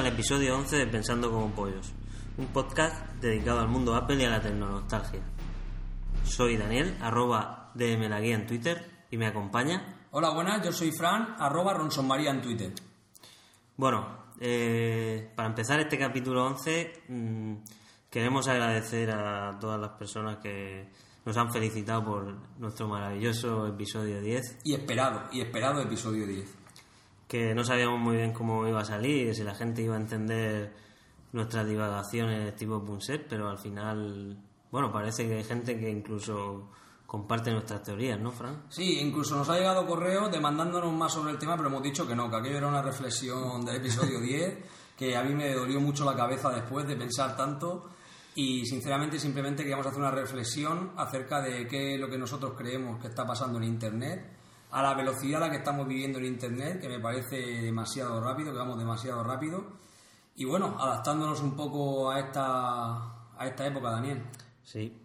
Al episodio 11 de Pensando como Pollos, un podcast dedicado al mundo Apple y a la tecnonostalgia. Soy Daniel, arroba DM la guía en Twitter, y me acompaña. Hola, buenas, yo soy Fran, arroba Ronsonmaría en Twitter. Bueno, eh, para empezar este capítulo 11, mm, queremos agradecer a todas las personas que nos han felicitado por nuestro maravilloso episodio 10. Y esperado, y esperado episodio 10 que no sabíamos muy bien cómo iba a salir, si la gente iba a entender nuestras divagaciones tipo Punset, pero al final, bueno, parece que hay gente que incluso comparte nuestras teorías, ¿no, Fran? Sí, incluso nos ha llegado correo demandándonos más sobre el tema, pero hemos dicho que no, que aquello era una reflexión del episodio 10, que a mí me dolió mucho la cabeza después de pensar tanto y sinceramente simplemente queríamos hacer una reflexión acerca de qué es lo que nosotros creemos que está pasando en Internet a la velocidad a la que estamos viviendo en Internet, que me parece demasiado rápido, que vamos demasiado rápido. Y bueno, adaptándonos un poco a esta, a esta época, Daniel. Sí.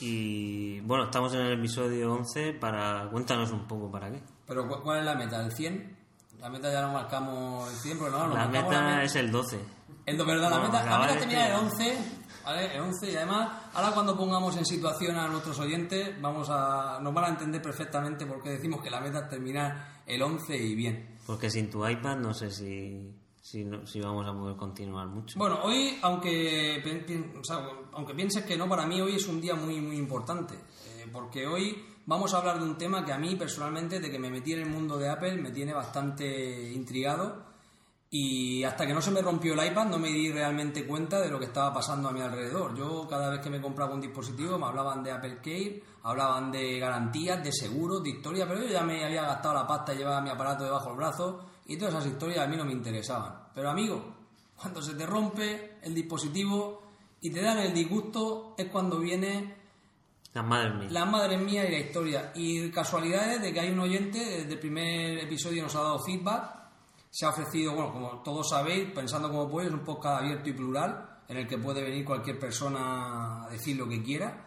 Y bueno, estamos en el episodio 11 para... Cuéntanos un poco para qué. Pero ¿cuál es la meta? ¿El 100? La meta ya no marcamos el 100, pero no, la meta es el 12. El, verdad, la meta, la meta termina el 11 ¿vale? El 11 y además, ahora cuando pongamos en situación a nuestros oyentes, vamos a, nos van a entender perfectamente por qué decimos que la meta es terminar el 11 y bien. Porque sin tu iPad no sé si, si, si vamos a poder continuar mucho. Bueno, hoy, aunque, aunque pienses que no, para mí hoy es un día muy, muy importante, eh, porque hoy vamos a hablar de un tema que a mí personalmente, de que me metí en el mundo de Apple, me tiene bastante intrigado y hasta que no se me rompió el iPad no me di realmente cuenta de lo que estaba pasando a mi alrededor. Yo cada vez que me compraba un dispositivo me hablaban de Apple Care, hablaban de garantías, de seguros, de historias, pero yo ya me había gastado la pasta y llevaba mi aparato debajo del brazo y todas esas historias a mí no me interesaban. Pero amigo, cuando se te rompe el dispositivo y te dan el disgusto es cuando viene las madres mías. Las madres mías y la historia. Y casualidades de que hay un oyente desde el primer episodio nos ha dado feedback se ha ofrecido, bueno, como todos sabéis, pensando como puede, es un podcast abierto y plural, en el que puede venir cualquier persona a decir lo que quiera.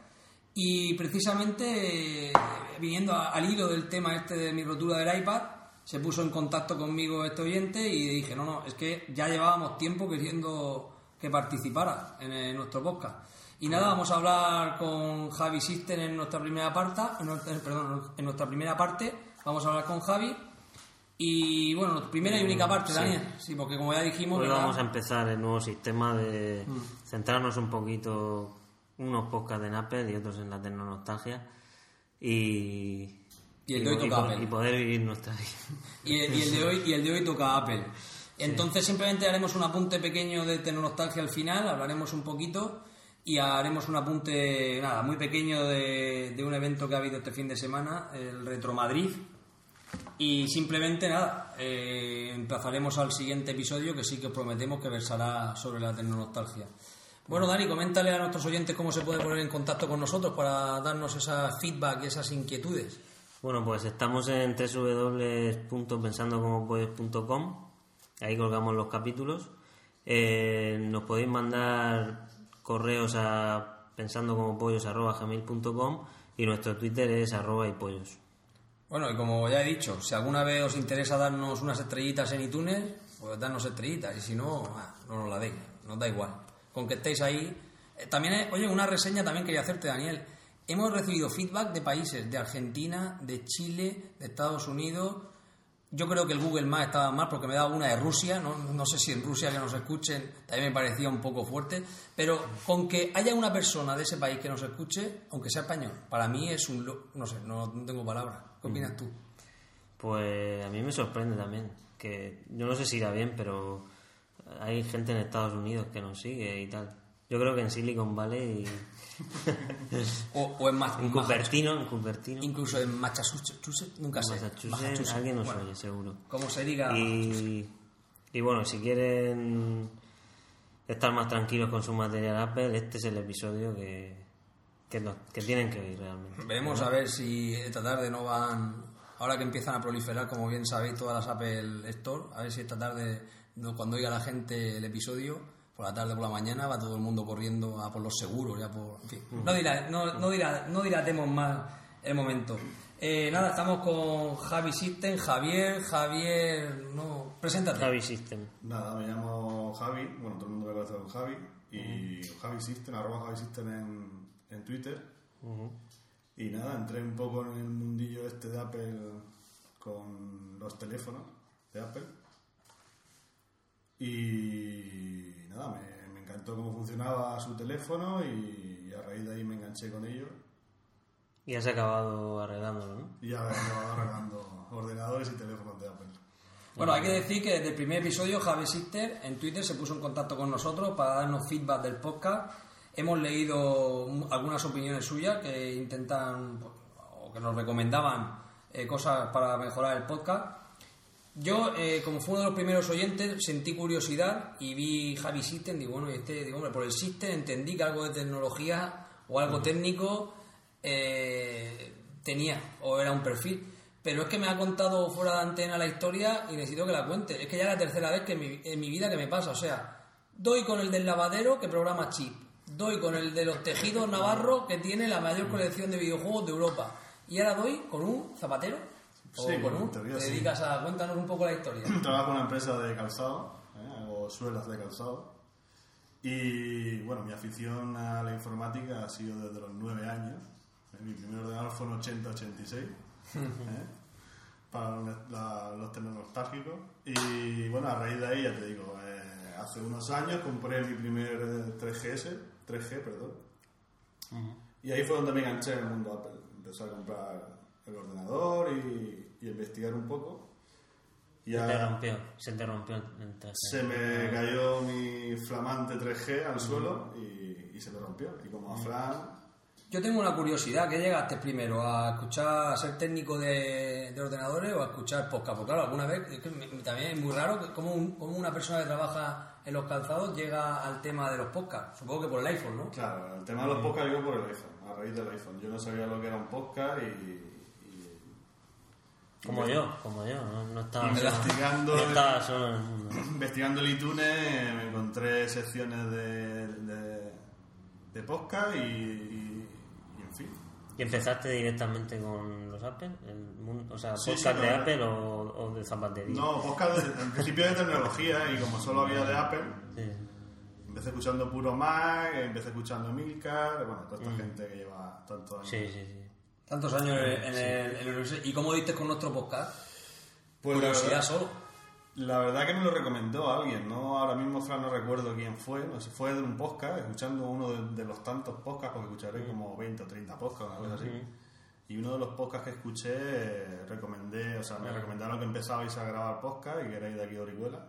Y precisamente, viniendo al hilo del tema este de mi rotura del iPad, se puso en contacto conmigo este oyente y dije, no, no, es que ya llevábamos tiempo queriendo que participara en, nuestro podcast. Y nada, vamos a hablar con Javi Sister en nuestra primera parte, perdón, en nuestra primera parte, vamos a hablar con Javi y bueno, primera y única parte, Daniel. Sí, porque como ya dijimos. Hoy vamos a empezar el nuevo sistema de mm. centrarnos un poquito, unos podcasts en Apple y otros en la tecnonostalgia. Y. Y el de hoy toca Apple. Y poder vivir nuestra vida. Y el, de hoy, y el de hoy toca Apple. Entonces simplemente haremos un apunte pequeño de tecnonostalgia al final, hablaremos un poquito y haremos un apunte, nada, muy pequeño de, de un evento que ha habido este fin de semana, el Retro Madrid, y simplemente nada, eh, emplazaremos al siguiente episodio que sí que os prometemos que versará sobre la tecnonostalgia. Bueno, Dani, coméntale a nuestros oyentes cómo se puede poner en contacto con nosotros para darnos esa feedback y esas inquietudes. Bueno, pues estamos en www.pensandocomopuedes.com, ahí colgamos los capítulos. Eh, nos podéis mandar correos a pensandocomopollos.gmail.com y nuestro Twitter es arroba y pollos. Bueno, y como ya he dicho, si alguna vez os interesa darnos unas estrellitas en iTunes, pues darnos estrellitas, y si no, ah, no nos la deis, nos da igual. Con que estéis ahí. Eh, también, oye, una reseña también quería hacerte, Daniel. Hemos recibido feedback de países, de Argentina, de Chile, de Estados Unidos, yo creo que el Google Maps estaba mal porque me daba una de Rusia, ¿no? no sé si en Rusia que nos escuchen también me parecía un poco fuerte, pero con que haya una persona de ese país que nos escuche, aunque sea español, para mí es un... no sé, no, tengo palabras. ¿Qué opinas mm. tú? Pues a mí me sorprende también, que yo no sé si irá bien, pero hay gente en Estados Unidos que nos sigue y tal. Yo creo que en Silicon Valley. o, en, en Cupertino, en Cupertino. Incluso en Massachusetts, nunca sé. Massachusetts, alguien nos oye, seguro. Como se diga. Y, y bueno, si quieren estar más tranquilos con su material Apple, este es el episodio que, que, que tienen que oír realmente. Veremos a ver si esta tarde no van. Ahora que empiezan a proliferar, como bien sabéis, todas las Apple Store, a ver si esta tarde, cuando oiga la gente el episodio por la tarde, por la mañana, va todo el mundo corriendo a por los seguros, ya por... En fin, no, dirá, no, no, dirá, no dilatemos más el momento. Eh, nada, estamos con Javi System, Javier, Javier, no, preséntate. Javi System. Nada, me llamo Javi, bueno, todo el mundo me conoce con Javi, y Javi System, arroba Javi System en, en Twitter. Y nada, entré un poco en el mundillo este de Apple con los teléfonos de Apple. Y nada, me, me encantó cómo funcionaba su teléfono y, a raíz de ahí me enganché con ello. Y has acabado arreglándolo, ¿no? Y ya acabado arreglando ordenadores y teléfonos de Apple. Bueno, hay que decir que desde el primer episodio Javi Sister en Twitter se puso en contacto con nosotros para darnos feedback del podcast. Hemos leído algunas opiniones suyas que intentan o que nos recomendaban eh, cosas para mejorar el podcast. Yo, eh, como fue uno de los primeros oyentes, sentí curiosidad y vi Javi System. Digo, bueno, y este, digo, hombre, por el System entendí que algo de tecnología o algo técnico eh, tenía o era un perfil. Pero es que me ha contado fuera de antena la historia y necesito que la cuente. Es que ya es la tercera vez que mi, en mi vida que me pasa. O sea, doy con el del lavadero que programa chip. Doy con el de los tejidos navarro que tiene la mayor colección de videojuegos de Europa. Y ahora doy con un zapatero. O Sí, con un. teoría te sí. dedicas a. Cuéntanos un poco la historia. Trabajo en una empresa de calzado, ¿eh? hago suelas de calzado. Y bueno, mi afición a la informática ha sido desde los 9 años. ¿eh? Mi primer ordenador fue en 80-86, ¿eh? para los- la- los temas nostálgicos. Y bueno, a raíz de ahí, ya te digo, eh, hace unos años compré mi primer eh, 3GS, 3G, perdón. Y ahí fue donde me enganché en el mundo Apple. Empecé a comprar el ordenador y, y a investigar un poco. Y Se te rompió, se te rompió el traje. se me cayó mi flamante 3G al suelo y, y se me rompió. Y como a Fran, Yo tengo una curiosidad. ¿Qué llegaste primero? ¿A escuchar, a ser técnico de, de ordenadores o a escuchar podcast? Porque claro, alguna vez, es que me- también es muy raro cómo, un- cómo una persona que trabaja en los calzados llega al tema de los podcasts. Supongo que por el iPhone, ¿no? claro, el tema de los podcasts llegó por el iPhone, a raíz del iPhone. Yo no sabía lo que era un podcast y. Como yo, como yo, no, no estaba, solo, Investigando- no estaba solo en el mundo. investigando el iTunes me encontré secciones de, de, de podcast y. ¿Y empezaste directamente con los Apple? El mundo, o sea, Sí, podcast sí, de no, Apple o, o de zapatería. No, podcast de- en principio de tecnología y como solo había de Apple, Sí. empecé escuchando puro Mac, empecé escuchando Milcar, bueno, toda esta gente que lleva tantos años. sí, sí, sí. Tantos años en, el, en el- ¿Y cómo diste con nuestro podcast? Pues la Curiosidad solo. La verdad que me lo recomendó alguien, ¿no? Ahora mismo, Fran, no recuerdo quién fue, no sé, fue de un podcast, escuchando uno de, de los tantos podcasts, porque escucharé como 20 o 30 podcasts, una cosa así. Y uno de los podcasts que escuché, eh, recomendé, o sea, me recomendaron que empezabais a grabar podcast y que erais de aquí de Orihuela.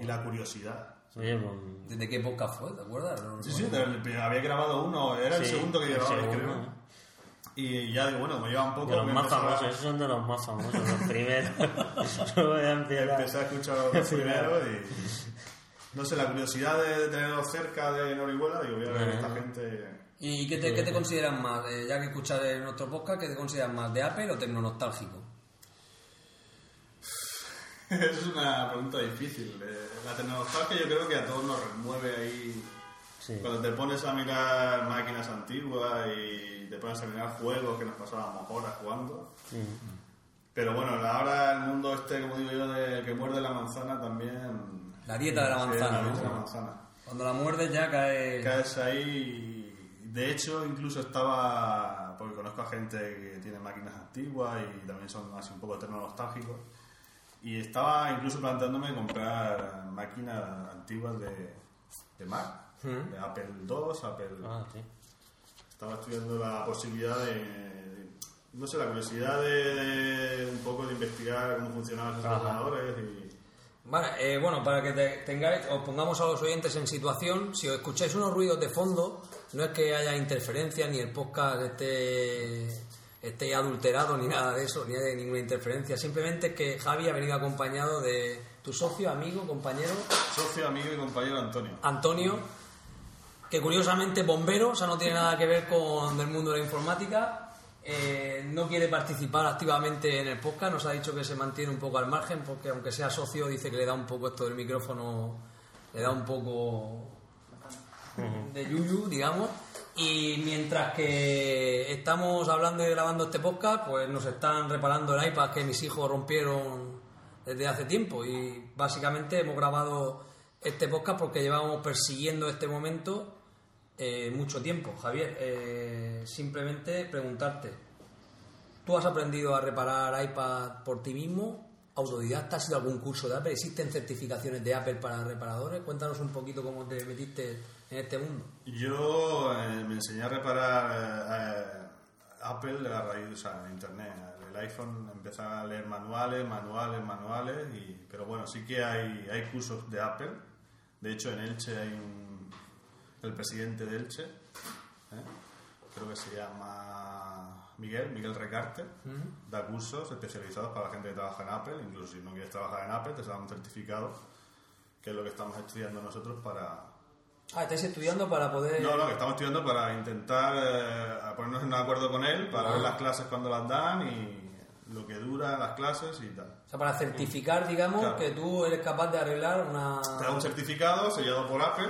Y la curiosidad. Oye, pues, ¿Desde qué podcast fue? ¿Te acuerdas? No Sí, sí, había grabado uno, era el segundo que segundo, creo. Y ya digo, bueno, me lleva un poco. de los más a- famosos, esos son de los más famosos, los primeros. Empecé a escuchar los primeros y. No sé, la curiosidad de, tenerlos cerca de Orihuela, digo, voy a ver a esta gente. ¿Y qué te, qué te consideras más? Eh, ya que escuchas en nuestro podcast, ¿qué te consideras más? ¿De Apple o tecnonostálgico? es una pregunta difícil. Eh, La tecnología yo creo que a todos nos remueve ahí. Sí. Cuando te pones a mirar máquinas antiguas y te pones a mirar juegos que nos pasábamos horas jugando. Pero bueno, ahora el mundo este, como digo yo, de que muerde la manzana también. La dieta de la Sí, manzana, la dieta de la ¿no? manzana. Cuando la muerdes ya cae... Caes ahí. y, De hecho, incluso estaba. Porque conozco a gente que tiene máquinas antiguas y también son así un poco tecnológicos. Y estaba incluso planteándome comprar máquinas antiguas de, de Mac, Mm. de Apple II, Apple. Ah, sí. Estaba estudiando la posibilidad de, de- no sé, la curiosidad de, de un poco de investigar cómo funcionaban esos ordenadores y Vale, eh, bueno, para que te- tengáis, os pongamos a los oyentes en situación, si os escucháis unos ruidos de fondo, no es que haya interferencia, ni el podcast esté, esté adulterado, ni nada de eso, ni hay ninguna interferencia, simplemente es que Javi ha venido acompañado de tu socio, amigo, compañero, socio, amigo y compañero Antonio. Antonio, que curiosamente bombero, o sea, no tiene nada que ver con el mundo de la informática. eh, no quiere participar activamente en el podcast, nos ha dicho que se mantiene un poco al margen, porque aunque sea socio, dice que le da un poco esto del micrófono, le da un poco de yuyu, digamos. Y mientras que estamos hablando y grabando este podcast, pues nos están reparando el iPad que mis hijos rompieron desde hace tiempo. Y básicamente hemos grabado este podcast porque llevábamos persiguiendo este momento eh, mucho tiempo. Javier, eh, simplemente preguntarte, ¿tú has aprendido a reparar iPad por ti mismo? ¿Autodidacta? ¿Has ido a algún curso de Apple? ¿Existen certificaciones de Apple para reparadores? Cuéntanos un poquito cómo te metiste en este mundo. Yo eh, me enseñé a reparar eh, Apple a raíz, o sea, en internet. El iPhone empecé a leer manuales, manuales, manuales, y, pero bueno, sí que hay, hay cursos de Apple. De hecho, en Elche hay un, el presidente de Elche, ¿eh? creo que se llama Miguel, Miguel Recarte, da cursos especializados para la gente que trabaja en Apple, incluso si no quieres trabajar en Apple, te dan un certificado, que es lo que estamos estudiando nosotros para, Ah, estáis estudiando para poder... no, no, que estamos estudiando para intentar eh, ponernos en acuerdo con él, para ver las clases cuando las dan y lo que dura las clases y tal. O sea, para certificar, digamos, Claro. que tú eres capaz de arreglar una... Te da un certificado sellado por Apple,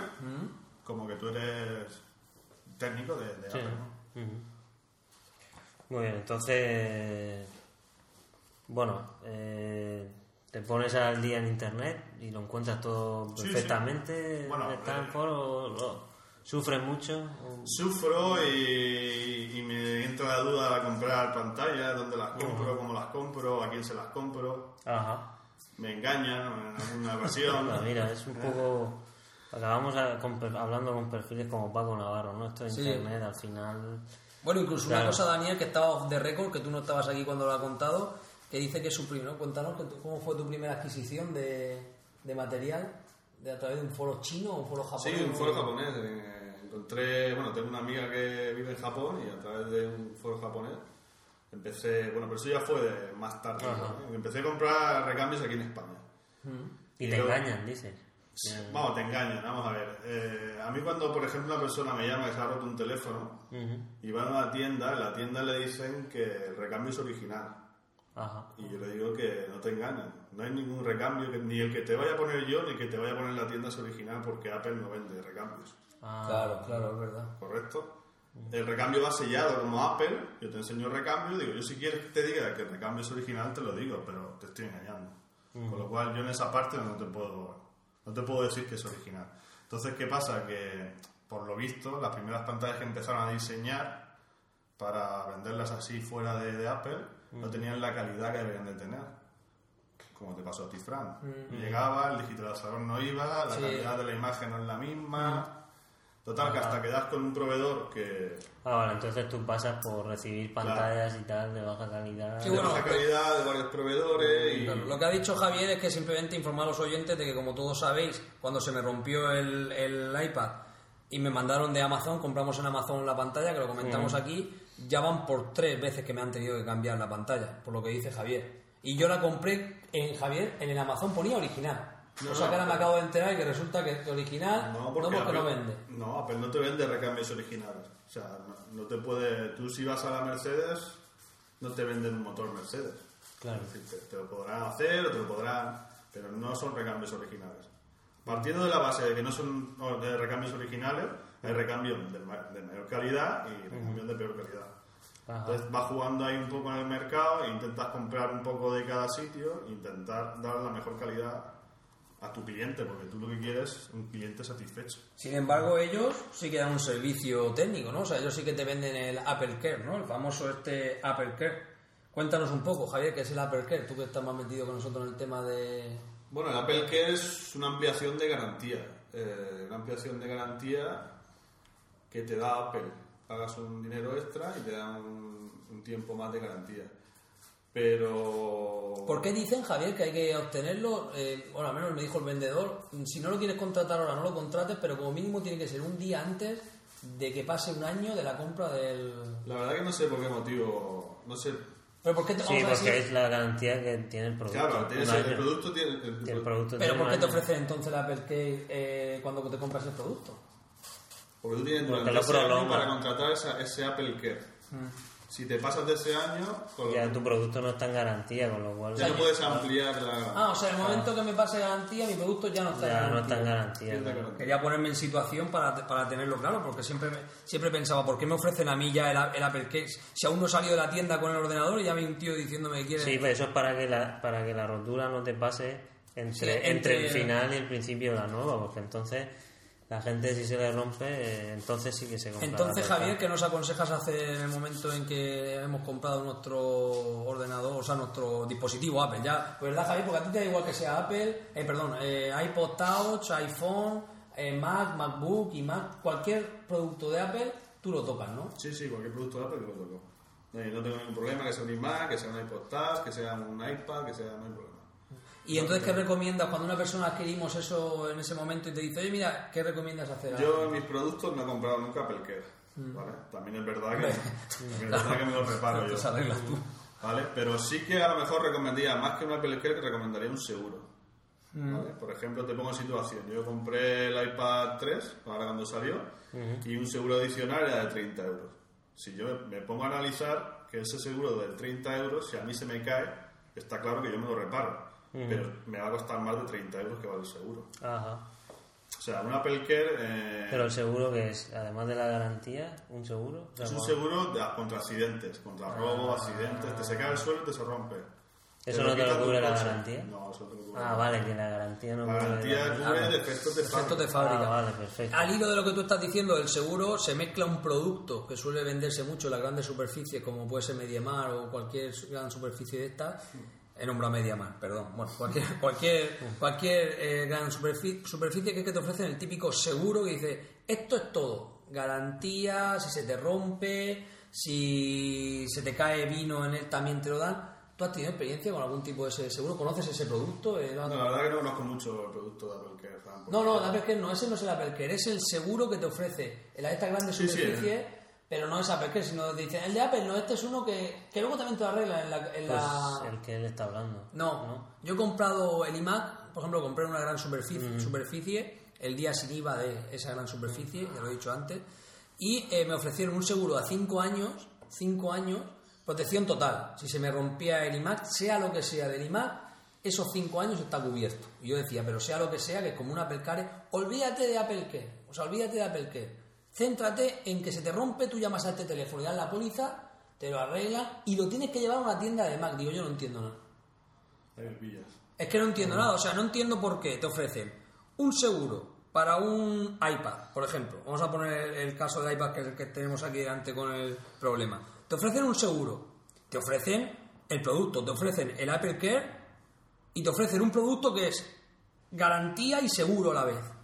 como que tú eres técnico de, de Sí. Apple. ¿no? Muy bien, entonces, bueno, eh, te pones al día en internet y lo encuentras todo Sí, sí. perfectamente. Bueno, ¿Están eh, lo- sufres mucho? o- Sufro y, y me entra la duda de comprar pantallas, dónde las compro, cómo las compro, a quién se las compro. Ajá. Me engañan en alguna ocasión. Ah, mira, es un poco. Acabamos a- con hablando con perfiles como Paco Navarro, ¿no? Esto de Sí. internet al final. Bueno, incluso una cosa, Daniel, que estaba off the record, que tú no estabas aquí cuando lo ha contado, que dice que su primero, cuéntanos que tú- cómo fue tu primera adquisición de, de material, de a través de un foro chino o un foro Sí, japonés. un foro japonés. eh, encontré, bueno, tengo una amiga que vive en Japón y a través de un foro japonés empecé, bueno, pero eso ya fue de más tarde. ¿no? Empecé a comprar recambios aquí en España. Y Y te engañan, dices. Vamos, te engañan, vamos a ver. Eh, a mí cuando, por ejemplo, una persona me llama que se ha roto un teléfono y va a una tienda, en la tienda le dicen que el recambio es original. Ajá. Y yo le digo que no te engañan. No hay ningún recambio, que ni el que te vaya a poner yo ni el que te vaya a poner en la tienda es original porque Apple no vende recambios. Ah, Claro, claro, es verdad. ¿correcto? El recambio va sellado como Apple, yo te enseño el recambio, digo, yo si quieres que te diga que el recambio es original, te lo digo, pero te estoy engañando. Con lo cual yo en esa parte no te puedo, no te puedo decir que es original. Entonces, ¿qué pasa? Que, por lo visto, las primeras pantallas que empezaron a diseñar para venderlas así fuera de, de Apple, no tenían la calidad que deberían de tener. Como te pasó a ti, Fran. Llegaba, el digitalizador no iba, la Sí. calidad de la imagen no es la misma. Total, que hasta que das con un proveedor que Ah, vale, entonces tú pasas por recibir pantallas y tal de baja calidad. Sí, de bueno, baja calidad, de varios proveedores y... Claro, lo que ha dicho Javier es que simplemente informar a los oyentes de que, como todos sabéis, cuando se me rompió el, el iPad y me mandaron de Amazon, compramos en Amazon la pantalla, que lo comentamos aquí, ya van por tres veces que me han tenido que cambiar la pantalla, por lo que dice Javier. Y yo la compré en Javier, en el Amazon ponía original. No, o sea que ahora no, me acabo de enterar que resulta que es original, no porque, no, Apple, vende. No, Apple no te vende recambios originales. O sea, no, no te puede... Tú si vas a la Mercedes, no te venden un motor Mercedes. Claro. Es decir, te, te lo podrán hacer o te lo podrán... Pero no son recambios originales. Partiendo de la base de que no son recambios originales, hay recambios de, de mayor calidad y recambios de peor calidad. Ajá. Entonces vas jugando ahí un poco en el mercado e intentas comprar un poco de cada sitio e intentar dar la mejor calidad a tu cliente, porque tú lo que quieres es un cliente satisfecho. Sin embargo, ellos sí que dan un servicio técnico, ¿no? O sea, ellos sí que te venden el Apple Care, ¿no? El famoso este Apple Care. Cuéntanos un poco, Javier, ¿qué es el Apple Care? Tú que estás más metido con nosotros en el tema de... Bueno, el Apple Care es una ampliación de garantía. eh, una ampliación de garantía que te da Apple. Pagas un dinero extra y te dan un, un tiempo más de garantía. Pero... ¿Por qué dicen, Javier, que hay que obtenerlo? Eh, bueno, al menos me dijo el vendedor, si no lo quieres contratar ahora, no lo contrates, pero como mínimo tiene que ser un día antes de que pase un año de la compra del... La verdad que no sé por qué motivo... No sé... ¿Pero por qué te, Sí, vamos a porque decir- es la garantía que tiene el producto. Claro, tienes el, producto tiene... el- El producto ¿Pero tiene por qué te ofrecen entonces el Apple Care eh, cuando te compras el producto? Porque tú tienes Porque durante lo ese año para contratar esa- ese Apple Care. Si te pasas de ese año, con Ya tu producto no está en garantía, con lo cual ya no puedes ampliar la... Ah, o sea, en el momento que me pase garantía, mi producto ya no está en ya no garantía. está en garantía. ¿no? Quería ponerme en situación para, para tenerlo claro, porque siempre, me- siempre pensaba, ¿por qué me ofrecen a mí ya el, el Apple Case? Si aún no he salido de la tienda con el ordenador y ya viene un tío diciéndome que quiere... Sí, pero eso es para que la, para que la rotura no te pase entre, Sí, entre, entre- el final y el principio de la nueva, porque entonces la gente si se le rompe, entonces sí que se compra. Entonces, Javier, ¿qué nos aconsejas hacer en el momento en que hemos comprado nuestro ordenador, o sea, nuestro dispositivo Apple? Ya, pues ¿verdad, Javier? Porque a ti te da igual que sea Apple, eh, perdón, eh, iPod Touch, iPhone, eh, Mac, MacBook y Mac, cualquier producto de Apple, tú lo tocas, ¿no? Sí, sí, cualquier producto de Apple lo toco. Eh, no tengo ningún problema, que sea un iMac, que sea un iPod Touch, que sea un iPad, que sea... No hay problema. Y entonces, ¿qué recomiendas cuando una persona adquirimos eso en ese momento y te dice, oye, mira, ¿qué recomiendas hacer? Yo en mis productos no he comprado nunca Apple Care, ¿vale? También es verdad que, es verdad que me lo preparo yo. Te arreglas tú. ¿Vale? Pero sí que a lo mejor recomendaría, más que un Apple Care, que recomendaría un seguro. ¿vale? Por ejemplo, te pongo en situación. Yo compré el iPad 3, ahora cuando salió, y un seguro adicional era de 30 euros. Si yo me pongo a analizar que ese seguro de 30 euros, si a mí se me cae, está claro que yo me lo reparo. Pero me va a costar más de 30 euros que vale el seguro. Ajá. O sea, un Apple Care eh, Pero el seguro que es, además de la garantía, un seguro. O sea, es un ¿cómo- seguro de- contra accidentes, contra robo, accidentes. Te se cae el suelo y te se rompe. ¿Eso Te no te lo cubre la garantía? No, eso te lo cubre. Ah, vale, que la garantía no La cubre garantía la- cubre defectos de Efectos de fábrica. fábrica. Ah, vale, perfecto. Al hilo de lo que tú estás diciendo del seguro, se mezcla un producto que suele venderse mucho en las grandes superficies, como puede ser Mediamar o cualquier gran superficie de estas. He nombrado Mediamar, perdón. Bueno, cualquier, cualquier, cualquier eh, gran superfi- superficie que es que te ofrecen el típico seguro que dice: esto es todo. Garantía, si se te rompe, si se te cae vino en él también te lo dan. ¿Tú has tenido experiencia con algún tipo de ese seguro? ¿Conoces ese producto? Eh, No, la verdad que no conozco mucho el producto de Apple Care. Fran, porque- no, no, la Apple Care no, ese no es el Apple Care, es el seguro que te ofrece en la- esta grande Sí, sí, superficie, pero no es Apple sino dicen, el de Apple no, este es uno que, que luego también te lo arregla en la... en la- Pues el que él está hablando. No, yo he comprado el iMac, por ejemplo, compré una gran superficie, superficie el día sin IVA de esa gran superficie, ya lo he dicho antes, y eh, me ofrecieron un seguro a 5 años, 5 años, protección total. Si se me rompía el iMac, sea lo que sea del iMac, esos 5 años está cubierto. Y yo decía, pero sea lo que sea, que es como un Apple Care, olvídate de Apple Care, o sea, olvídate de Apple Care. Céntrate en que se te rompe, tú llamas a este teléfono y das la póliza, te lo arreglan y lo tienes que llevar a una tienda de Mac. Digo, yo no entiendo nada. Es que no entiendo nada, o sea, no entiendo por qué te ofrecen un seguro para un iPad, por ejemplo. Vamos a poner el caso de iPad que, es el que tenemos aquí delante con el problema. Te ofrecen un seguro, te ofrecen el producto, te ofrecen el Apple Care y te ofrecen un producto que es garantía y seguro a la vez.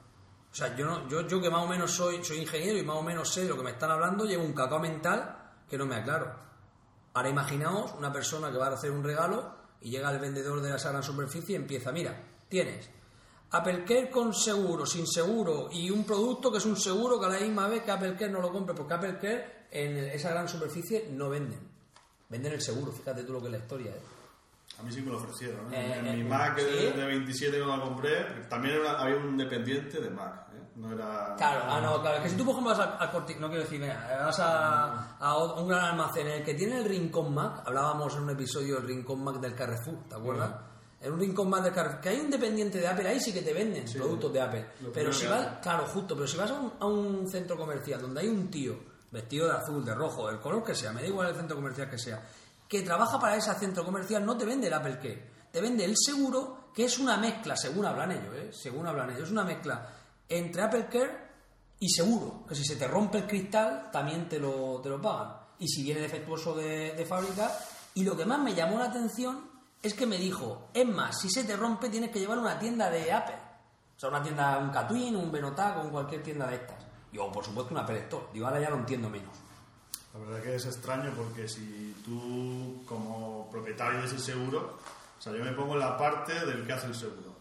O sea, yo, no, yo, yo que más o menos soy, soy ingeniero y más o menos sé de lo que me están hablando, llevo un cacao mental que no me aclaro. Ahora imaginaos una persona que va a hacer un regalo y llega el vendedor de esa gran superficie y empieza, mira, tienes Apple Care con seguro, sin seguro y un producto que es un seguro que a la misma vez que Apple Care no lo compre, porque Apple Care en esa gran superficie no venden. Venden el seguro, fíjate tú lo que es la historia. ¿eh? A mí sí me lo ofrecieron. ¿eh? Eh, en eh, mi Mac ¿sí? de, de 27 cuando la compré, también era- había un dependiente de Mac. ¿eh? No era... Claro, ah, no, claro. Que si tú, por ejemplo, vas a, a Corti- no quiero decir, mira, vas a, a un gran almacén en el que tiene el Rincón Mac, hablábamos en un episodio del Rincón Mac del Carrefour, ¿te acuerdas? En un Rincón Mac del Carrefour, que hay un dependiente de Apple, ahí sí que te venden productos de Apple. Pero si vas, claro, justo, pero si vas a un, a un centro comercial donde hay un tío vestido de azul, de rojo, del color que sea, me da igual el centro comercial que sea, que trabaja para ese centro comercial, no te vende el Apple Care, te vende el seguro, que es una mezcla, según hablan ellos, ¿eh? según hablan ellos, es una mezcla entre Apple Care y seguro, que si se te rompe el cristal, también te lo, te lo pagan. Y si viene defectuoso de, de fábrica, y lo que más me llamó la atención es que me dijo, es más, si se te rompe tienes que llevar una tienda de Apple. O sea, una tienda, un Catwin, un Benotac o cualquier tienda de estas. Digo, por supuesto, una Apple Store. Digo, ahora ya lo entiendo menos. La verdad que es extraño porque si tú, como propietario de ese seguro, o sea, yo me pongo en la parte del que hace el seguro,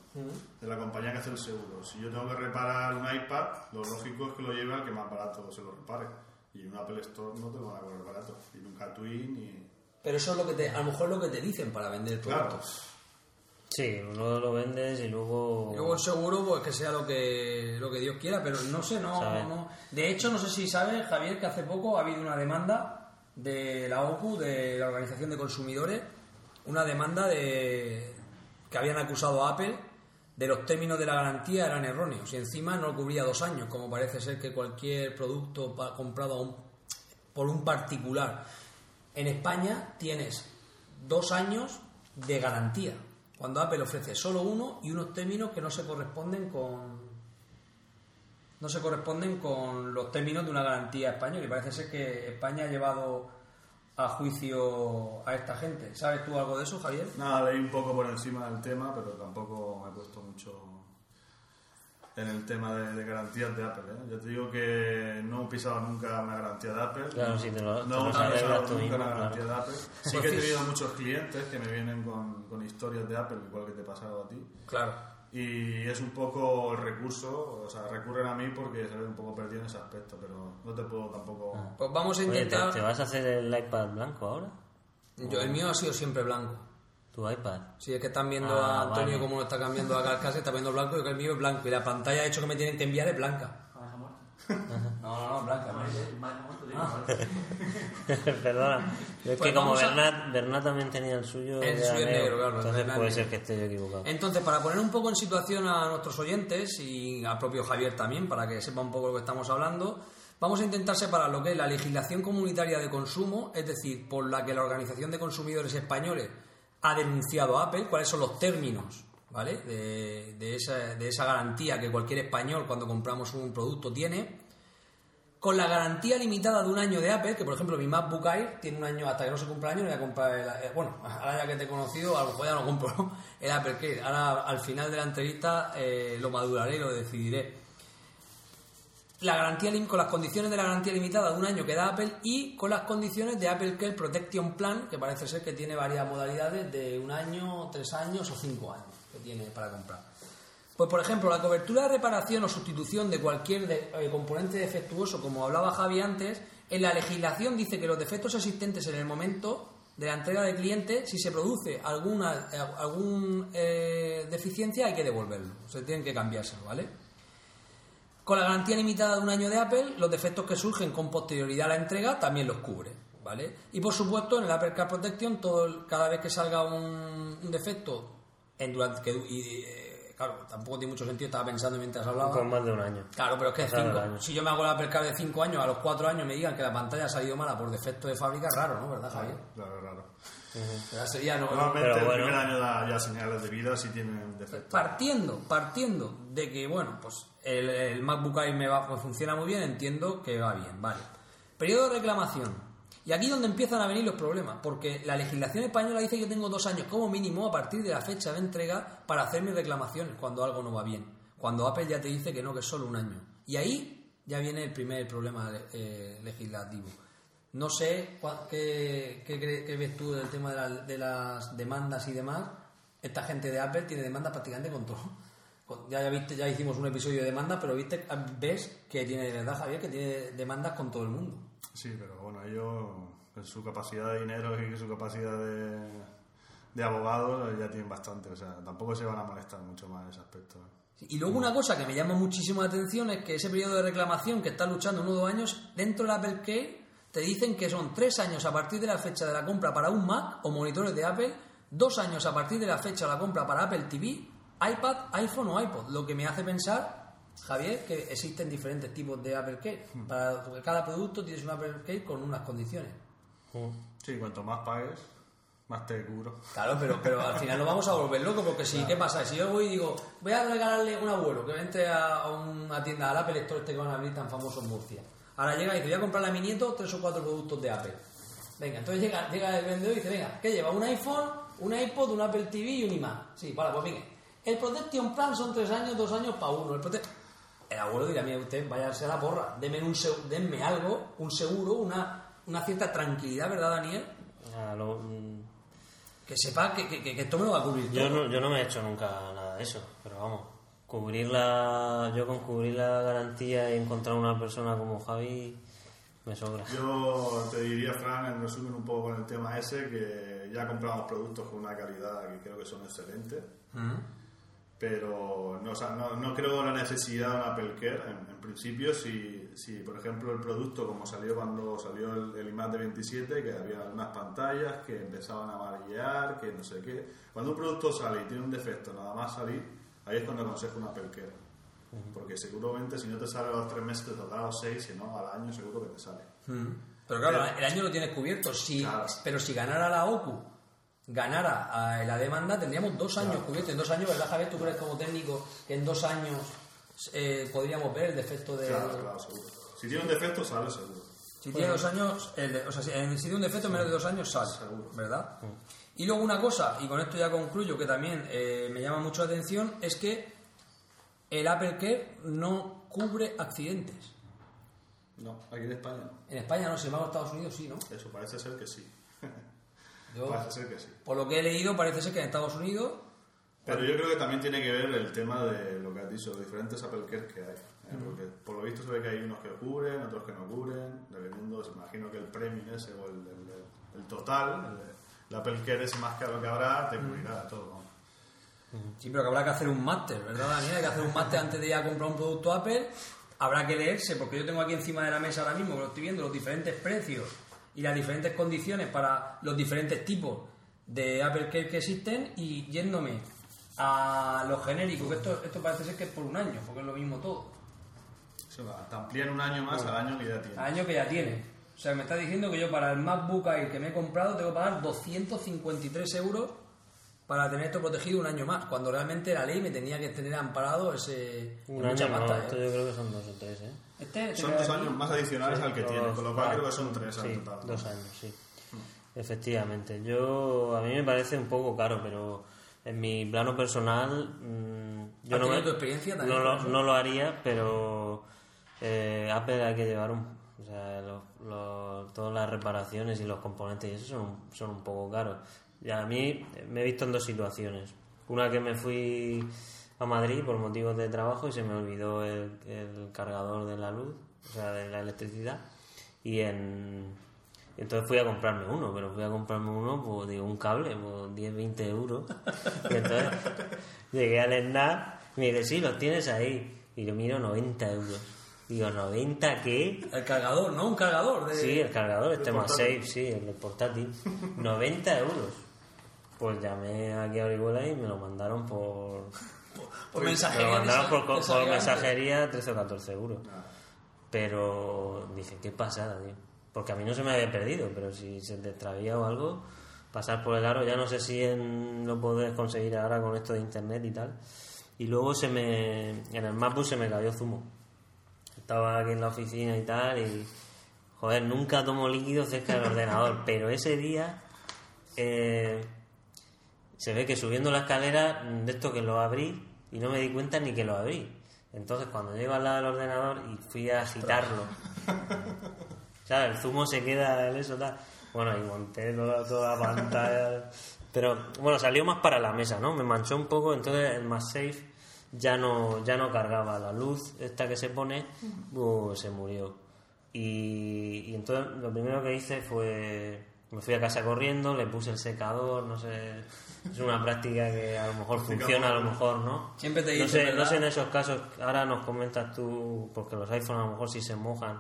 de la compañía que hace el seguro. Si yo tengo que reparar un iPad, lo lógico es que lo lleve al que más barato se lo repare. Y en un Apple Store no te lo van a cobrar barato. Y en un Catwin y... Pero eso es lo que te, a lo mejor es lo que te dicen para vender el producto. Claro. Sí, luego lo vendes y luego... Y luego el seguro, pues que sea lo que, lo que Dios quiera, pero no sé, no. De hecho, no sé si sabes, Javier, que hace poco ha habido una demanda de la OCU, de la Organización de Consumidores, una demanda de que habían acusado a Apple de los términos de la garantía eran erróneos y encima no cubría dos años, como parece ser que cualquier producto comprado a un- por un particular. En España tienes dos años de garantía, cuando Apple ofrece solo uno y unos términos que no se corresponden con no se corresponden con los términos de una garantía española y parece ser que España ha llevado a juicio a esta gente. ¿Sabes tú algo de eso, Javier? Nada, leí un poco por encima del tema, pero tampoco me he puesto mucho en el tema de, de garantías de Apple. ¿eh? Yo te digo que no he pisado nunca una garantía de Apple. Claro, si te lo- te no lo he pisado nunca mismo, una garantía claro. de Apple. Sí que he tenido muchos clientes que me vienen con, con historias de Apple, igual que te pasaba a ti. Claro. Y es un poco el recurso, o sea, recurren a mí porque se ve un poco perdido en ese aspecto, pero no te puedo tampoco... Pues vamos a Oye, ¿te, intentar... te vas a hacer el iPad blanco ahora? Yo, el mío ha sido siempre blanco. ¿Tu iPad? Si es que están viendo Ah, a Antonio vale. cómo lo está cambiando a carcasa, está viendo blanco y que el mío es blanco. Y la pantalla, de hecho, que me tienen que enviar es blanca. No, no, no, blanca. Perdona. Yo es Pues que como vamos a- Bernat, Bernat también tenía el suyo. El suyo es negro, claro, Entonces puede ser que esté yo equivocado. Entonces, para poner un poco en situación a nuestros oyentes y al propio Javier también, para que sepa un poco lo que estamos hablando, vamos a intentar separar lo que es la legislación comunitaria de consumo, es decir, por la que la Organización de Consumidores Españoles ha denunciado Apple, cuáles son los términos ¿vale? de, esa, garantía que cualquier español cuando compramos un producto tiene, con la garantía limitada de un año de Apple, que por ejemplo mi MacBook Air tiene un año, hasta que no se cumpla el año, voy a comprar el, eh, bueno, ahora ya que te he conocido, a lo mejor ya no compro el Apple Care. Ahora al final de la entrevista eh, lo maduraré lo decidiré. La garantía con las condiciones de la garantía limitada de un año que da Apple y con las condiciones de Apple Care Protection Plan, que parece ser que tiene varias modalidades de un año, tres años o cinco años que tiene para comprar. Pues, por ejemplo, la cobertura de reparación o sustitución de cualquier de- eh, componente defectuoso, como hablaba Javi antes, en la legislación dice que los defectos existentes en el momento de la entrega del cliente, si se produce alguna eh, algún, eh, deficiencia, hay que devolverlo. Se tienen que cambiárselo, ¿vale? Con la garantía limitada de un año de Apple, los defectos que surgen con posterioridad a la entrega también los cubre, ¿vale? Y por supuesto, en el Apple Car Protection, todo el- cada vez que salga un, un defecto, en durante que, y, eh, claro, tampoco tiene mucho sentido, estaba pensando mientras hablaba. Con más de un año. Claro, pero es que cinco- si yo me hago la Apple Car de 5 años, a los 4 años me digan que la pantalla ha salido mala por defecto de fábrica, es raro, ¿no? ¿Verdad, Javier? Claro, no, Normalmente Pero el bueno. primer año da ya señales de vida si tienen defectos. Partiendo, partiendo de que, bueno, pues el, el MacBook Air me va, pues funciona muy bien, entiendo que va bien, vale. Periodo de reclamación. Y aquí es donde empiezan a venir los problemas, porque la legislación española dice que yo tengo dos años como mínimo a partir de la fecha de entrega para hacer mis reclamaciones cuando algo no va bien. Cuando Apple ya te dice que no, que es solo un año. Y ahí ya viene el primer problema eh, legislativo. No sé qué, qué qué ves tú del tema de, la- de las demandas y demás. Esta gente de Apple tiene demandas prácticamente con todo. Con- Ya, ya viste, ya hicimos un episodio de demandas, pero viste, ves que tiene de verdad, Javier, que tiene demandas con todo el mundo. Sí, pero bueno, ellos, su capacidad de dinero y su capacidad de, de abogados, ya tienen bastante. O sea, tampoco se van a molestar mucho más en ese aspecto. Y luego una cosa que me llama muchísimo la atención es que ese periodo de reclamación que está luchando uno o dos años, dentro del Apple Care te dicen que son tres años a partir de la fecha de la compra para un Mac o monitores de Apple, dos años a partir de la fecha de la compra para Apple TV, iPad, iPhone o iPod. Lo que me hace pensar, Javier, que existen diferentes tipos de Apple Care. Para, porque cada producto tienes un Apple Care con unas condiciones. Sí, cuanto más pagues, más te cubro. Claro, pero, pero al final lo vamos a volver loco, porque si, ¿qué pasa? Si yo voy y digo, voy a regalarle un abuelo que entre a, a una tienda, al Apple Store este que van a abrir tan famoso en Murcia. Ahora llega y dice, voy a comprarle a mi nieto tres o cuatro productos de Apple. Venga, entonces llega, llega el vendedor y dice, venga, ¿qué lleva? Un iPhone, un iPod, un Apple TV y un iMac. Sí, vale, pues venga. El Protection Plan son tres años, dos años para uno. El, prote- el abuelo dirá, mire usted, váyase a la porra, denme, un seg- denme algo, un seguro, una, una cierta tranquilidad, ¿verdad, Daniel? Ah, lo- mm, Que sepa que, que- que esto me lo va a cubrir yo, todo. no, yo no me he hecho nunca nada de eso, pero vamos. Cubrir la, yo con cubrir la garantía y encontrar una persona como Javi me sobra. Yo te diría, Fran, en resumen un poco con el tema ese, que ya compramos productos con una calidad que creo que son excelentes, pero no, o sea, no, no creo la necesidad de un Apple Care. En, en principio, si, si, por ejemplo, el producto, como salió cuando salió el, el iMac de 27, que había unas pantallas que empezaban a amarillear, que no sé qué. Cuando un producto sale y tiene un defecto nada más salir, ahí es cuando aconsejo un Apple Care. Porque seguramente si no te sale a los tres meses, te saldrá a los seis, si no, al año seguro que te sale. Pero claro, el año lo tienes cubierto. Si, Claro. Pero si ganara la OCU, ganara eh, la demanda, tendríamos dos años cubiertos. En dos años, ¿verdad, Javier? Tú crees como técnico que en dos años eh, podríamos ver el defecto de. Claro, claro, seguro. Si tiene un defecto, sale seguro. Si tiene dos años, el de- o sea, si, en- si tiene un defecto en menos de dos años sale, Seguro. ¿verdad? Y luego una cosa, y con esto ya concluyo, que también eh, me llama mucho la atención, es que el Apple Care no cubre accidentes. No, aquí en España no. En España no, sin embargo Estados Unidos sí, ¿no? Eso parece ser que sí. Yo, Parece ser que sí. por lo que he leído, parece ser que en Estados Unidos Pero yo creo que también tiene que ver el tema de lo que has dicho, los diferentes Apple Care que hay. ¿eh? Porque por lo visto se ve que hay unos que cubren, otros que no cubren, dependiendo, se imagino que el premium ese o el, el- el total, el, el Apple Care ese más caro que habrá, te cubrirá todo. Sí, pero que habrá que hacer un máster, ¿verdad, Daniel? Hay que hacer un máster antes de ir a comprar un producto Apple. Habrá que leerse, porque yo tengo aquí encima de la mesa ahora mismo, que lo estoy viendo, los diferentes precios y las diferentes condiciones para los diferentes tipos de Apple Care que existen y yéndome a los genéricos, que esto, esto parece ser que es por un año, porque es lo mismo todo. Eso va, te amplían un año más al año que ya tienes. Al año que ya tiene. O sea, me está diciendo que yo para el MacBook Air que me he comprado tengo que pagar 253 euros para tener esto protegido un año más, cuando realmente la ley me tenía que tener amparado ese... Un año no, pasta, ¿eh? esto yo creo que son dos o tres, ¿eh? Este, Son te dos años más adicionales al que Dos- tienes, con lo cual creo que son tres sí, al total. ¿no? Dos años, sí. Efectivamente. Yo, a mí me parece un poco caro, pero en mi plano personal, mm, yo ¿Has no, me- tu experiencia también no, lo, no lo haría, pero eh, Apple hay que llevar un, sea, los- los- todas las reparaciones y los componentes y eso son, un- son un poco caros. Y a mí me he visto en dos situaciones. Una que me fui a Madrid por motivos de trabajo y se me olvidó el, cargador de la luz, o sea, de la electricidad. Y en, y entonces fui a comprarme uno, pero fui a comprarme uno, pues digo, un cable, pues 10, 20 euros. Y entonces llegué al SNAP me dice, sí, los tienes ahí. Y yo miro 90 euros. Digo, ¿90 qué? El cargador, ¿no? Un cargador de... Sí, el cargador, este más safe, sí, el portátil. 90 euros. Pues llamé aquí a Orihuela y me lo mandaron por... por Me mensajería. lo mandaron por, por mensajería. mensajería 13 o 14 euros. Pero dije, qué pasada, tío. Porque a mí no se me había perdido, pero si se te extravía o algo, pasar por el aro, ya no sé si en- lo puedes conseguir ahora con esto de internet y tal. Y luego se me. En el MacBook se me cayó zumo. Estaba aquí en la oficina y tal, y. Joder, nunca tomo líquido cerca del ordenador, pero ese día. eh, se ve que subiendo la escalera, de esto que lo abrí y no me di cuenta ni que lo abrí. Entonces cuando llego al lado del ordenador y fui a agitarlo, ¿sabes? El zumo se queda en eso, tal. Bueno, y monté toda, toda la pantalla. Pero bueno, salió más para la mesa, ¿no? Me manchó un poco, entonces el más safe ya no, ya no cargaba. La luz esta que se pone, uh, se murió. Y, y entonces lo primero que hice fue me fui a casa corriendo, le puse el secador, no sé, es una práctica que a lo mejor funciona, a lo mejor no. Siempre te no sé, no sé en esos casos, ahora nos comentas tú, porque los iPhones a lo mejor si se mojan,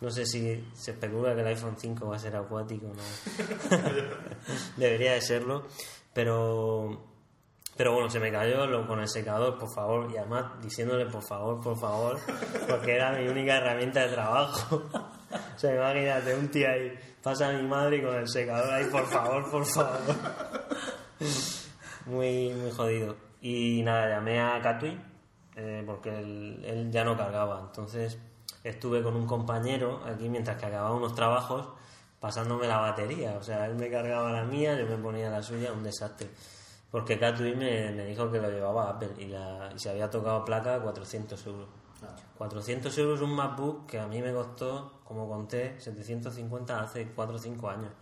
no sé si se especula que el iPhone 5 va a ser acuático, no. Debería de serlo, pero pero bueno, se me cayó lo, con el secador, por favor, y además diciéndole por favor, por favor, porque era mi única herramienta de trabajo. o sea, imagínate, un tío ahí, pasa a mi madre con el secador ahí, por favor, por favor. muy, muy jodido. Y nada, llamé a Catui, eh, porque él, él ya no cargaba. Entonces estuve con un compañero aquí mientras que acababa unos trabajos pasándome la batería. O sea, él me cargaba la mía, yo me ponía la suya, un desastre. Porque Catui me, me dijo que lo llevaba a Apple y, la, y se había tocado placa 400 euros. 400 euros un MacBook que a mí me costó, como conté, 750 hace 4 o 5 años.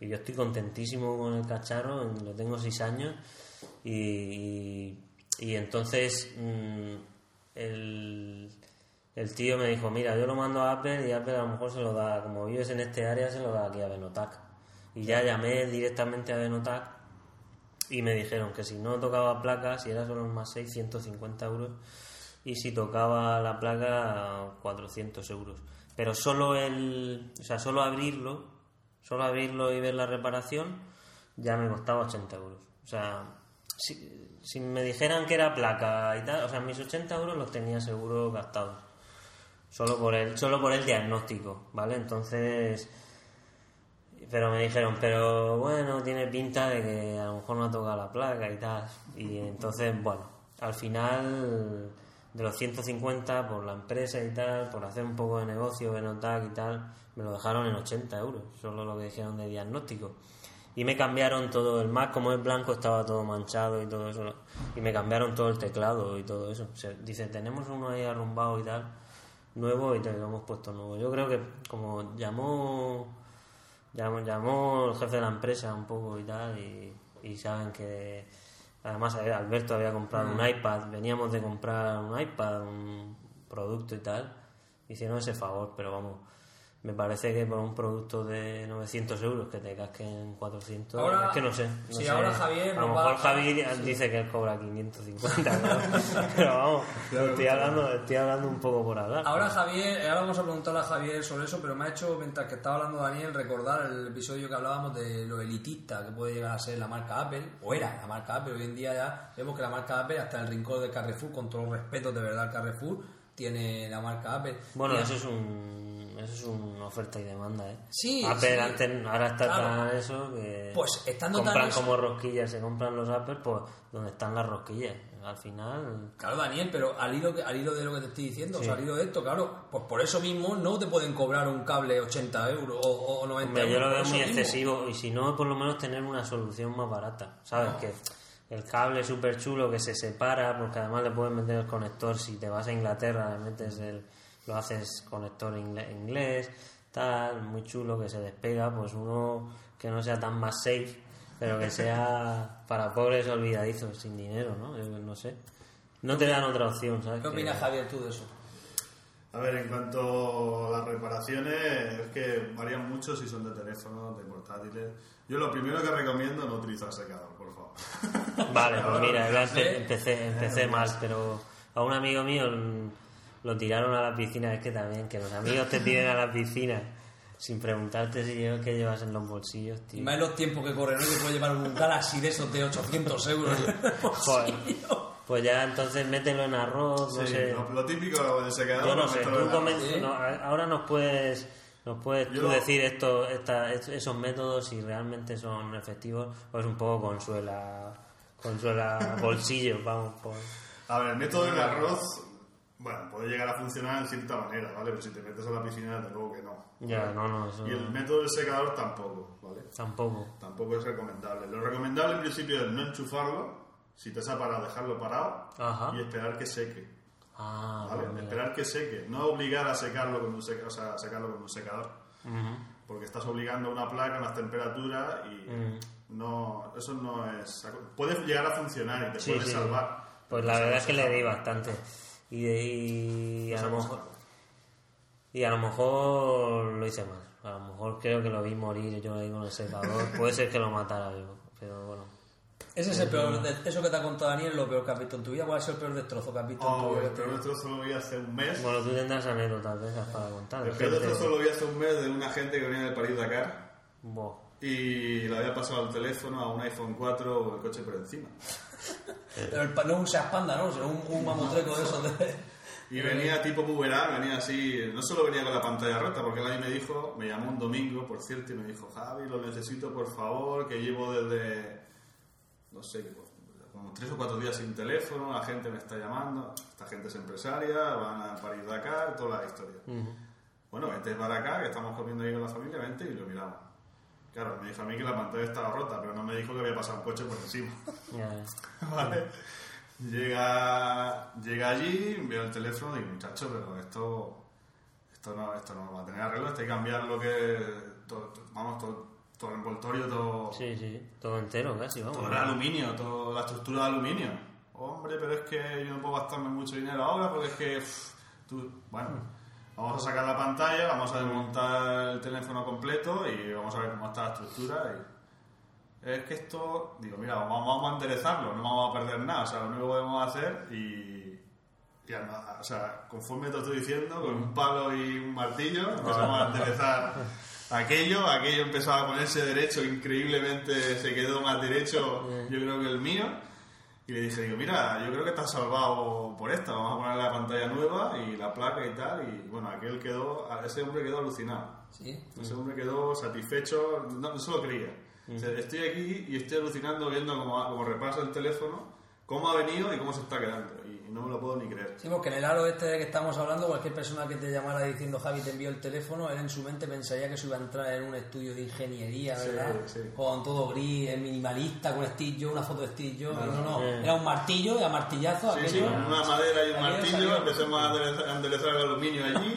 Y yo estoy contentísimo con el cacharro, lo tengo 6 años. Y, y, y entonces mm, el, el tío me dijo, mira, yo lo mando a Apple y Apple a lo mejor se lo da, como vives en este área, se lo da aquí a Benotac. Y ya llamé directamente a Benotac y me dijeron que si no tocaba placa, si era solo un más 6, 150 euros y si tocaba la placa 400 euros. Pero solo el, o sea, solo abrirlo, solo abrirlo y ver la reparación ya me costaba 80 euros. O sea, si, me dijeran que era placa y tal, o sea, mis 80 euros los tenía seguro gastados. Solo por el, solo por el diagnóstico, ¿vale? Entonces, pero me dijeron, pero bueno, tiene pinta de que a lo mejor no ha tocado la placa y tal. Y entonces, bueno, al final de los 150 por la empresa y tal, por hacer un poco de negocio, Benotac y tal, me lo dejaron en 80 euros, solo lo que dijeron de diagnóstico. Y me cambiaron todo el Mac, como es blanco, estaba todo manchado y todo eso. Y me cambiaron todo el teclado y todo eso. O dice, tenemos uno ahí arrumbado y tal nuevo y te lo hemos puesto nuevo. Yo creo que como llamó, llamó, llamó el jefe de la empresa un poco y tal y, y saben que además Alberto había comprado un iPad, veníamos de comprar un iPad, un producto y tal, hicieron ese favor, pero vamos, me parece que por un producto de 900 euros que te casquen 400, Ahora- es que no sé. no sí, sé. ahora Javier A lo nos va- mejor Javier dice que él cobra 550, pero, pero vamos, estoy hablando, estoy hablando un poco por hablar. Ahora Javier, ahora vamos a preguntarle a Javier sobre eso, pero me ha hecho, mientras que estaba hablando Daniel, recordar el episodio que hablábamos de lo elitista que puede llegar a ser la marca Apple, o era la marca Apple, hoy en día ya vemos que la marca Apple, hasta el rincón de Carrefour, con todo el respeto de verdad al Carrefour, tiene la marca Apple. Bueno, Y- eso es un eso es una oferta y demanda, ¿eh? Sí, Apple sí. antes, ahora está Claro. tan eso que Pues, estando tan compran como rosquillas, se compran los Apple, pues donde están las rosquillas. Al final, Claro, Daniel, pero al hilo, que- al hilo de lo que te estoy diciendo, Sí. o sea, al hilo de esto, claro, pues por eso mismo no te pueden cobrar un cable 80 euros o, o 90 hombre, yo euros. lo veo muy mismo. excesivo y si no, por lo menos tener una solución más barata, ¿sabes? Que el cable súper chulo que se separa, porque además le puedes meter el conector, si te vas a Inglaterra, le metes el, lo haces conector inglés, tal, muy chulo, que se despega, pues uno que no sea tan más safe, pero que sea para pobres olvidadizos, sin dinero, ¿no? Yo no sé. No te dan otra opción, ¿sabes? ¿Qué opinas, Javier, tú de eso? A ver, en cuanto a las reparaciones, es que varían mucho si son de teléfonos, de portátiles. Yo lo primero que recomiendo no utilizar secador, por favor. Vale, pues mira, empecé, empecé mal, pero a un amigo mío lo tiraron a la piscina, es que también, que los amigos te tiren a la piscina sin preguntarte si llevas que llevas en los bolsillos, Y tío. más en los tiempos que corren, ¿no? Que puede llevar un Galaxy de esos de 800 euros. Joder. Pues ya entonces mételo en arroz, no Sí, sé. lo, lo típico del secador. Yo no lo sé, no, a- ahora nos puedes nos puedes tú decir esto, esta, es- esos métodos si realmente son efectivos o es un poco consuela consuela bolsillos, vamos, por... A ver, el método del arroz, bueno, puede llegar a funcionar en cierta manera, ¿vale? Pero si te metes a la piscina, desde luego que no. Ya, no, no, eso Y el método del secador tampoco, ¿vale? tampoco. Tampoco es recomendable. Lo recomendable en principio es no enchufarlo, si te ha parado, dejarlo parado Ajá. y esperar que seque. Ah, ¿vale? mira. Esperar que seque. No obligar a secarlo con un, seca- o sea, a secarlo con un secador. Ujú. Porque estás obligando a una placa, unas temperaturas y Mm. no, eso no es... Puede llegar a funcionar y te Sí, puede sí. salvar. Pues la verdad es que le di bastante. Y, y No a lo mejor y a lo mejor lo hice mal. A lo mejor creo que lo vi morir yo ahí con el secador. Puede ser que lo matara yo, pero bueno. Ese es el peor, de- eso que te ha contado Daniel es lo peor que has visto en tu vida. ¿Cuál es el peor destrozo que has visto en tu Oh, vida? el peor destrozo lo vi hace un mes. Bueno, tú tendrás anécdotas de esas para contar. El peor gente. destrozo lo vi hace un mes de una gente que venía del París-Dakar Buah. y le había pasado el teléfono a un iPhone 4 o el coche por encima. Pero el no un Panda, ¿no? Sino un, un mamotreco de esos de... Y venía tipo Buberá, venía así, no solo venía con la pantalla rota, porque él ahí me dijo, me llamó un domingo, por cierto, y me dijo, Javi, lo necesito por favor, que llevo desde, no sé, como tres o cuatro días sin teléfono, la gente me está llamando, esta gente es empresaria, van a París Dakar, toda la historia. Bueno, vente para acá, que estamos comiendo ahí con la familia, vente y lo miramos. Claro, me dijo a mí que la pantalla estaba rota, pero no me dijo que había pasado un coche por encima. Ya. Vale. Llega, llega allí, veo el teléfono y digo, muchacho, pero esto, esto, no, esto no va a tener arreglo, esto hay que cambiar lo que. vamos, todo, todo el envoltorio, todo, Sí, sí, todo entero casi, vamos. todo el aluminio, toda la estructura de aluminio. Hombre, pero es que yo no puedo gastarme mucho dinero ahora porque es que. uff, tú, bueno, vamos a sacar la pantalla, vamos a desmontar el teléfono completo y vamos a ver cómo está la estructura. Y es que esto, digo, mira, vamos, vamos a enderezarlo, no vamos a perder nada, o sea, lo único que podemos hacer y, y o sea, conforme te estoy diciendo, con un palo y un martillo, empezamos a enderezar aquello, aquello empezaba a ponerse derecho, increíblemente se quedó más derecho, yo creo que el mío, y le dije, digo, mira, yo creo que estás salvado por esta, vamos a poner la pantalla nueva y la placa y tal, y bueno, aquel quedó, ese hombre quedó alucinado. Sí. Ese hombre quedó satisfecho, no, se lo creía. O sea, estoy aquí y estoy alucinando viendo cómo, cómo repasa el teléfono, cómo ha venido y cómo se está quedando. Y no me lo puedo ni creer. Sí, porque en el aro este que estamos hablando, cualquier persona que te llamara diciendo Javi te envió el teléfono, él en su mente pensaría que se iba a entrar en un estudio de ingeniería, ¿verdad? sí. Con todo gris, minimalista, con Steve Jobs, una foto de Steve Jobs. No, no, no. Era un martillo y a martillazo Sí, aquello. sí, con una madera y un martillo salió. empecemos a enderezar, el aluminio allí.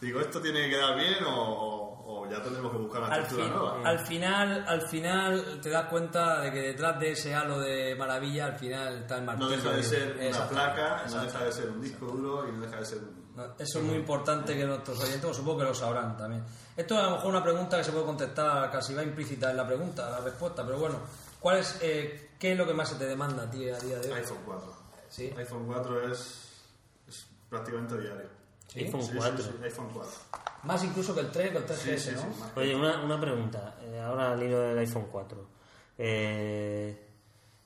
Digo, esto tiene que quedar bien o ya tenemos que buscar una Al, estructura fin- nueva. al final al final te das cuenta de que detrás de ese halo de maravilla al final está el martillo No deja de ser una Exacto, placa, no deja de ser un disco duro y no deja de ser un... No, Eso es muy importante que nuestros oyentes, pues supongo que lo sabrán también. Esto es a lo mejor una pregunta que se puede contestar, casi va implícita en la pregunta, la respuesta, pero bueno, ¿cuál es, eh, ¿qué es lo que más se te demanda a ti a día de hoy? iPhone 4. Sí. iPhone 4 es, es prácticamente diario. iPhone Sí, sí, 4. sí, iPhone 4. Más incluso que el 3, que el 3GS, Sí, sí, ¿no? Oye, una, una pregunta. eh, ahora al hilo del iPhone 4. Eh,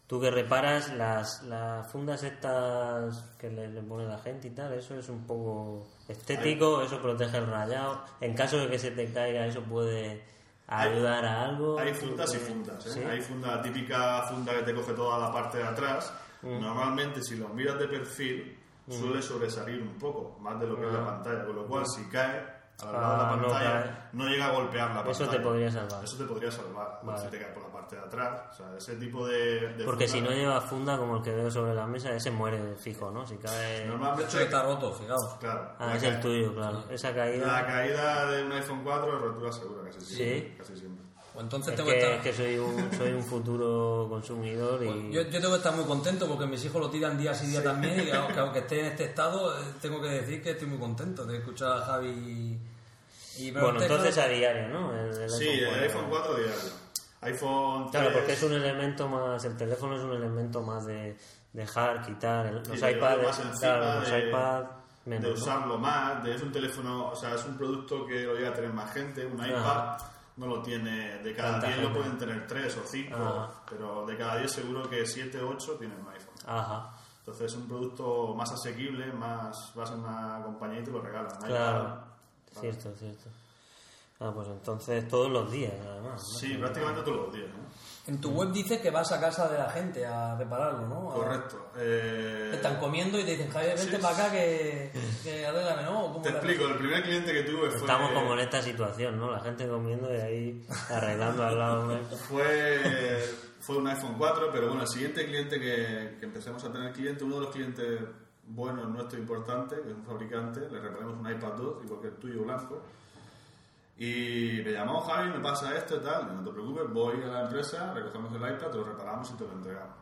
Tú que reparas las, las fundas estas que le, le pone la gente y tal, eso es un poco estético, eso protege el rayado. En caso de que se te caiga, eso puede Hay- ayudar a algo. Hay fundas y fundas. ¿eh? ¿sí? Hay funda, la típica funda que te coge toda la parte de atrás. Mm. Normalmente, si lo miras de perfil, suele sobresalir un poco, más de lo que es la pantalla. Con lo cual, si cae al lado de la Ah, no pantalla, cae. no, llega a golpear la Eso pantalla. te podría salvar. Eso te podría salvar. Vale. Si te cae por la parte de atrás. O sea, ese tipo de. de Porque funda- si no lleva funda como el que veo sobre la mesa, ese muere fijo, ¿no? Si cae... Normalmente. Esto está roto, fijaos. Claro. Ah, es el ca- tuyo, claro. Esa caída... La caída de un iPhone 4 es rotura segura, casi siempre. Sí. Casi siempre. Pues entonces Es tengo que, que es estar... que soy un, soy un futuro consumidor y... Yo, yo tengo que estar muy contento porque mis hijos lo tiran día sí día también y aunque, aunque esté en este estado, eh, tengo que decir que estoy muy contento de escuchar a Javi y... Bueno, el entonces a diario, ¿no? El, el Sí, iPhone el 4. iPhone 4 diario. iPhone 3. Claro, porque es un elemento más, el teléfono es un elemento más de dejar, quitar, el- los Sí, iPads, más encima claro, los de- iPads de usarlo más, de, es un teléfono, o sea, es un producto que lo llega a tener más gente, un iPad no lo tiene, de cada Tanta 10 lo pueden tener 3 o 5, Ajá. pero de cada 10 seguro que 7 o 8 tienen un iPhone. Ajá, Entonces es un producto más asequible, más vas a una compañía y te lo regalan. un claro, iPad, cierto, cierto. Ah, pues entonces todos los días, además. ¿no? Sí, prácticamente todos los días. ¿no? En tu web dices que vas a casa de la gente a repararlo, ¿no? A- Correcto. Eh, Te están comiendo y te dicen, Javier, vente Sí. para acá que, que ¿no? ¿O cómo Te explico, el primer cliente que tuve fue... Estamos como en esta situación, ¿no? La gente comiendo y ahí arreglando al lado. ¿no? Fue, fue un iPhone 4, pero bueno, el siguiente cliente que, que empecemos a tener cliente, uno de los clientes buenos, nuestro importante, que es un fabricante, le reparamos un iPad 2, igual que el tuyo blanco, y me llamó Javi, me pasa esto y tal, no te preocupes, voy a la empresa, recogemos el iPad, te lo reparamos y te lo entregamos.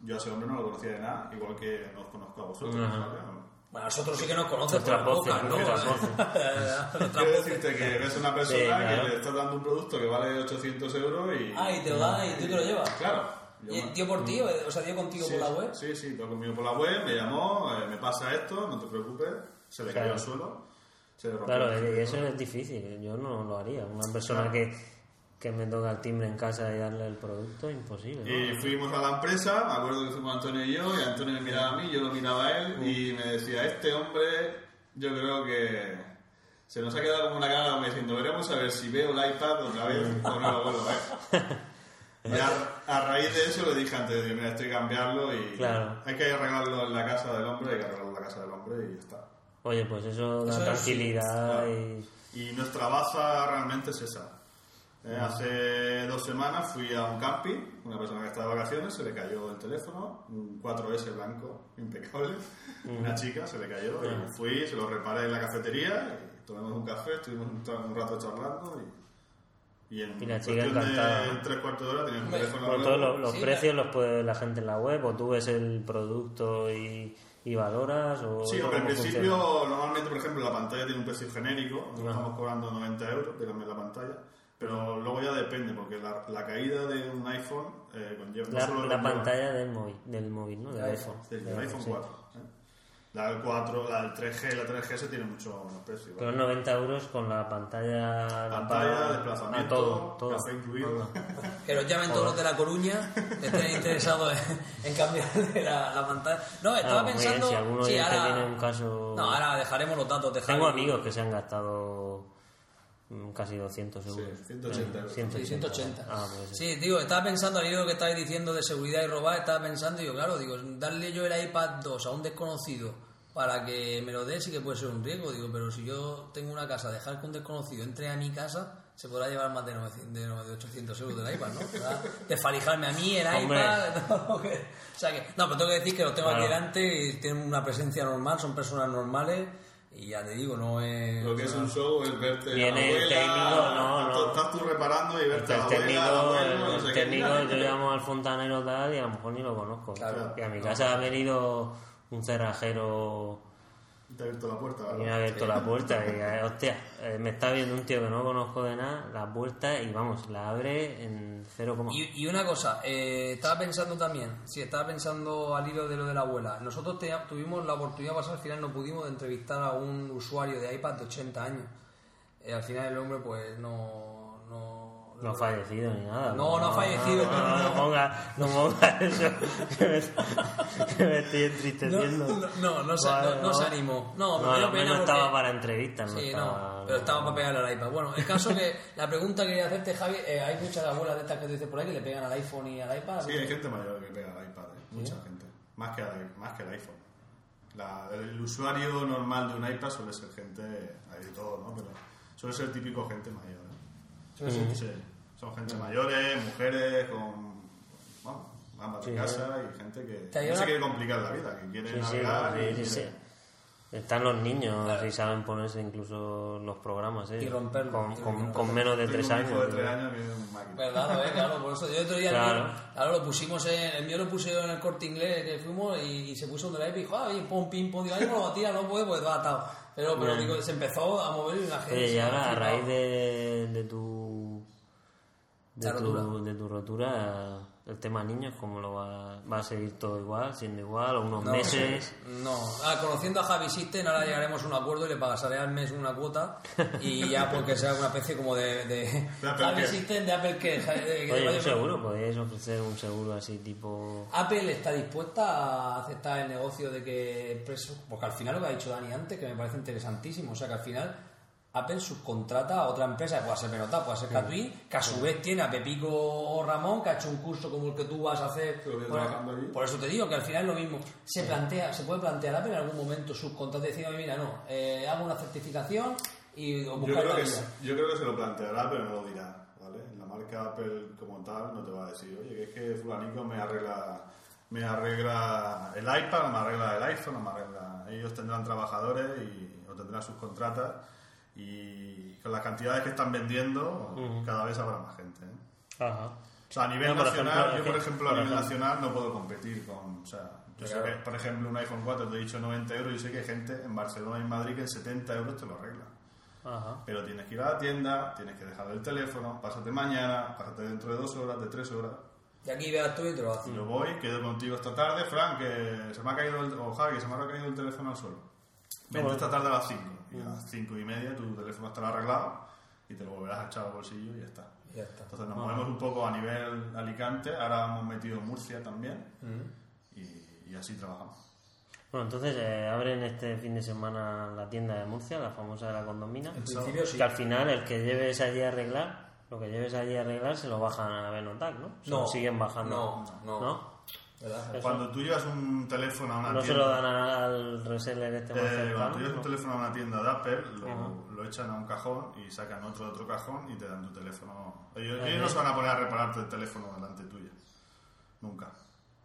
Yo a ese hombre no lo conocía de nada, igual que no os conozco a vosotros. Ajá. ¿vale? Bueno, nosotros sí que nos conoces voces, bocas, ¿no? Quiero decirte que eres una persona Sí, claro. que le estás dando un producto que vale 800 euros y... Ah, y te lo da y tú te lo llevas. Claro. Yo ¿Y me- dio por ti? O sea, dio contigo Sí, por la web. Sí, sí, todo conmigo por la web, me llamó, eh, me pasa esto, no te preocupes, se le cayó Claro. al suelo, se le rompió Claro, el y eso teléfono. es difícil, yo no lo haría. Una persona Claro. que, que me toca el timbre en casa y darle el producto, imposible. ¿no? Y fuimos a la empresa, me acuerdo que fuimos Antonio y yo, y Antonio me miraba a mí, yo lo miraba a él, y me decía, este hombre, yo creo que se nos ha quedado como una cara como diciendo, veremos a ver si veo el iPad otra vez o no lo vuelvo a ver. Y a, a raíz de eso le dije antes, de, mira, estoy cambiarlo y Claro. hay que arreglarlo en la casa del hombre, hay que arreglarlo en la casa del hombre y ya está. Oye, pues eso da Eso es- tranquilidad claro. y... Y nuestra baza realmente es esa. Eh, hace dos semanas fui a un camping, una persona que estaba de vacaciones, se le cayó el teléfono, un 4S blanco, impecable, una chica se le cayó, y fui, se lo reparé en la cafetería, y tomamos un café, estuvimos un, un rato charlando y, y en Y la chica cuestión encantada, de ¿no? tres cuartos de hora tenía un teléfono nuevo. todos los, los Sí, precios los puede ver la gente en la web, o tú ves el producto y, y valoras, o... Sí, en cómo principio, funciona. normalmente, por ejemplo, la pantalla tiene un precio genérico, estamos cobrando 90 euros de la pantalla, Pero luego ya depende, porque la, la caída de un iPhone eh, conlleva no La, solo la pantalla del móvil, del móvil, ¿no? Del iPhone. del, Del iPhone sí. 4. ¿eh? La del 4, la del 3G, la 3GS tiene mucho menos precio. Pero ¿vale? 90 euros con la pantalla... la Pantalla, pa- desplazamiento, ah, todo, todo. café incluido. Que nos llamen todos los de La Coruña que estén interesados en, en cambiarle la, la pantalla. No, estaba Ah, muy bien, pensando. si alguno sí, ahora- tiene un caso- No, ahora dejaremos los datos de Tengo amigos que se han gastado mm, casi 200 euros. Sí, 180 euros. 180. Sí, 180. Ah, pues sí. Sí, digo, estaba pensando al hilo que estáis diciendo de seguridad y robar, estaba pensando, digo, claro, digo, darle yo el iPad 2 a un desconocido para que me lo dé sí que puede ser un riesgo, digo, pero si yo tengo una casa, dejar que un desconocido entre a mi casa, se podrá llevar más de, 900, de, no- de 800 euros del iPad, ¿no? Desfalijarme a mí el Hombre. iPad, no, que- o sea que, no, pero tengo que decir que los tengo aquí Claro. delante y tienen una presencia normal, son personas normales y ya te digo, no es... Lo que es un show es verte Viene el técnico, no, no. Estás tú reparando y verte a El la técnico, abuela, el, no sé el técnico yo llamo al fontanero tal y a lo mejor ni lo conozco. Claro. Y a mi casa ha venido un cerrajero Te ha abierto la puerta, y me ha abierto la puerta y eh, hostia, eh, me está viendo un tío que no conozco de nada, la puerta y vamos, la abre en 0, Y, y una cosa, eh, estaba pensando también, sí, estaba pensando al hilo de lo de la abuela. Nosotros te- tuvimos la oportunidad pasada, al final no pudimos de entrevistar a un usuario de iPad de 80 años. Eh, al final el hombre pues no... no ha fallecido ni nada. No, no ha fallecido, No, pero no, no. no ponga, no ponga eso, que me, que me estoy entristeciendo. no, no, no se, Vale, no- no se animó. No, me no, al pena menos porque- estaba para entrevistas, no Sí, estaba... no, pero estaba para pegarle al iPad. Bueno, el caso que la pregunta que quería hacerte, Javi, eh, hay muchas abuelas de estas que tú dices por ahí que le pegan al iPhone y al iPad. Sí, hay gente mayor que pega al iPad, ¿eh? mucha gente. Más que, al- más que el iPhone. La- el usuario normal de un iPad suele ser gente, hay de todo, ¿no? Pero suele ser típico gente mayor. ¿eh? Sí, son gente mayores, mujeres con. Vamos, ambas de Sí, casa y gente que no se quiere complicar la vida, que quiere Sí, sí, navegar sí, y sí, quiere- sí. Están los niños y saben ponerse incluso los programas, ¿eh? Y romperlo. Con, Y con, menos de tres años. de tres años que es un máquina. ¿Verdad? ¿eh? Claro, por eso yo otro día el Claro. mío, claro, lo pusimos en, el mío lo puse yo en el corte inglés que fuimos y, y se puso un drive y dijo, ah, oye, pum, pim, pum, digo, ay, no lo tira, no puede, pues va atado. Pero, pero digo, se empezó a mover y una gente. Oye, y ahora a raíz de, de tu de La tu, de tu rotura el tema niños cómo lo va, va a seguir todo igual siendo igual o unos meses No, ah, conociendo a Javi System, ahora llegaremos a un acuerdo y le pagaré al mes una cuota y ya porque sea una especie como de, de De Javi. System de Apple que oye un seguro podríais ofrecer un seguro así tipo Apple está dispuesta a aceptar el negocio de que preso- porque al final lo que ha dicho Dani antes que me parece interesantísimo o sea que al final Apple subcontrata a otra empresa que puede ser Menota, puede ser Catwin que a su vez tiene a Pepico o Ramón que ha hecho un curso como el que tú vas a hacer por, eso te digo que al final es lo mismo se plantea se puede plantear Apple en algún momento subcontratar y decir "Oye, mira no eh, hago una certificación y o Yo creo, que, vida". sí- yo creo que se lo planteará, pero no lo dirá. ¿vale? La marca Apple como tal no te va a decir, oye, que es que fulanico me arregla, me arregla el iPad, me arregla el iPhone, me arregla... Ellos tendrán trabajadores y, o tendrán sus contratas y con las cantidades que están vendiendo cada vez habrá más gente. ¿eh? Ajá. O sea, a nivel No, nacional, ejemplo, yo por ejemplo a nivel ejemplo. nacional no puedo competir con, o sea, yo sé que, por ejemplo un iPhone 4 te he dicho 90 euros y sé que hay gente en Barcelona y en Madrid que en 70 euros te lo arregla. Ajá. Pero tienes que ir a la tienda, tienes que dejar el teléfono, pásate mañana, pásate dentro de dos horas, de tres horas. y aquí veas tú y te lo haces Y yo voy, quedo contigo esta tarde, Frank, que se me ha caído el, o Javi, que se me ha caído el teléfono al suelo. Vente esta tarde a las 5. Y a las 5 y media tu teléfono estará arreglado y te lo volverás a echar al bolsillo y ya está. Ya está Entonces nos movemos un poco a nivel Alicante, ahora hemos metido Murcia también y, y así trabajamos. bueno entonces eh, abren este fin de semana la tienda de Murcia la famosa de la condomina en principio sí que al final el que lleves allí a arreglar lo que lleves allí a arreglar se lo bajan a Benotac ¿no? Se No. lo siguen bajando No, no. ¿Verdad? Cuando tú llevas un teléfono a una no se tienda... lo dan al reseller este Eh, cuando tú llevas un teléfono a una tienda de Apple, lo, lo echan a un cajón y sacan otro de otro cajón y te dan tu teléfono. Ellos, ellos no se van a poner a repararte el teléfono delante tuyo. Nunca.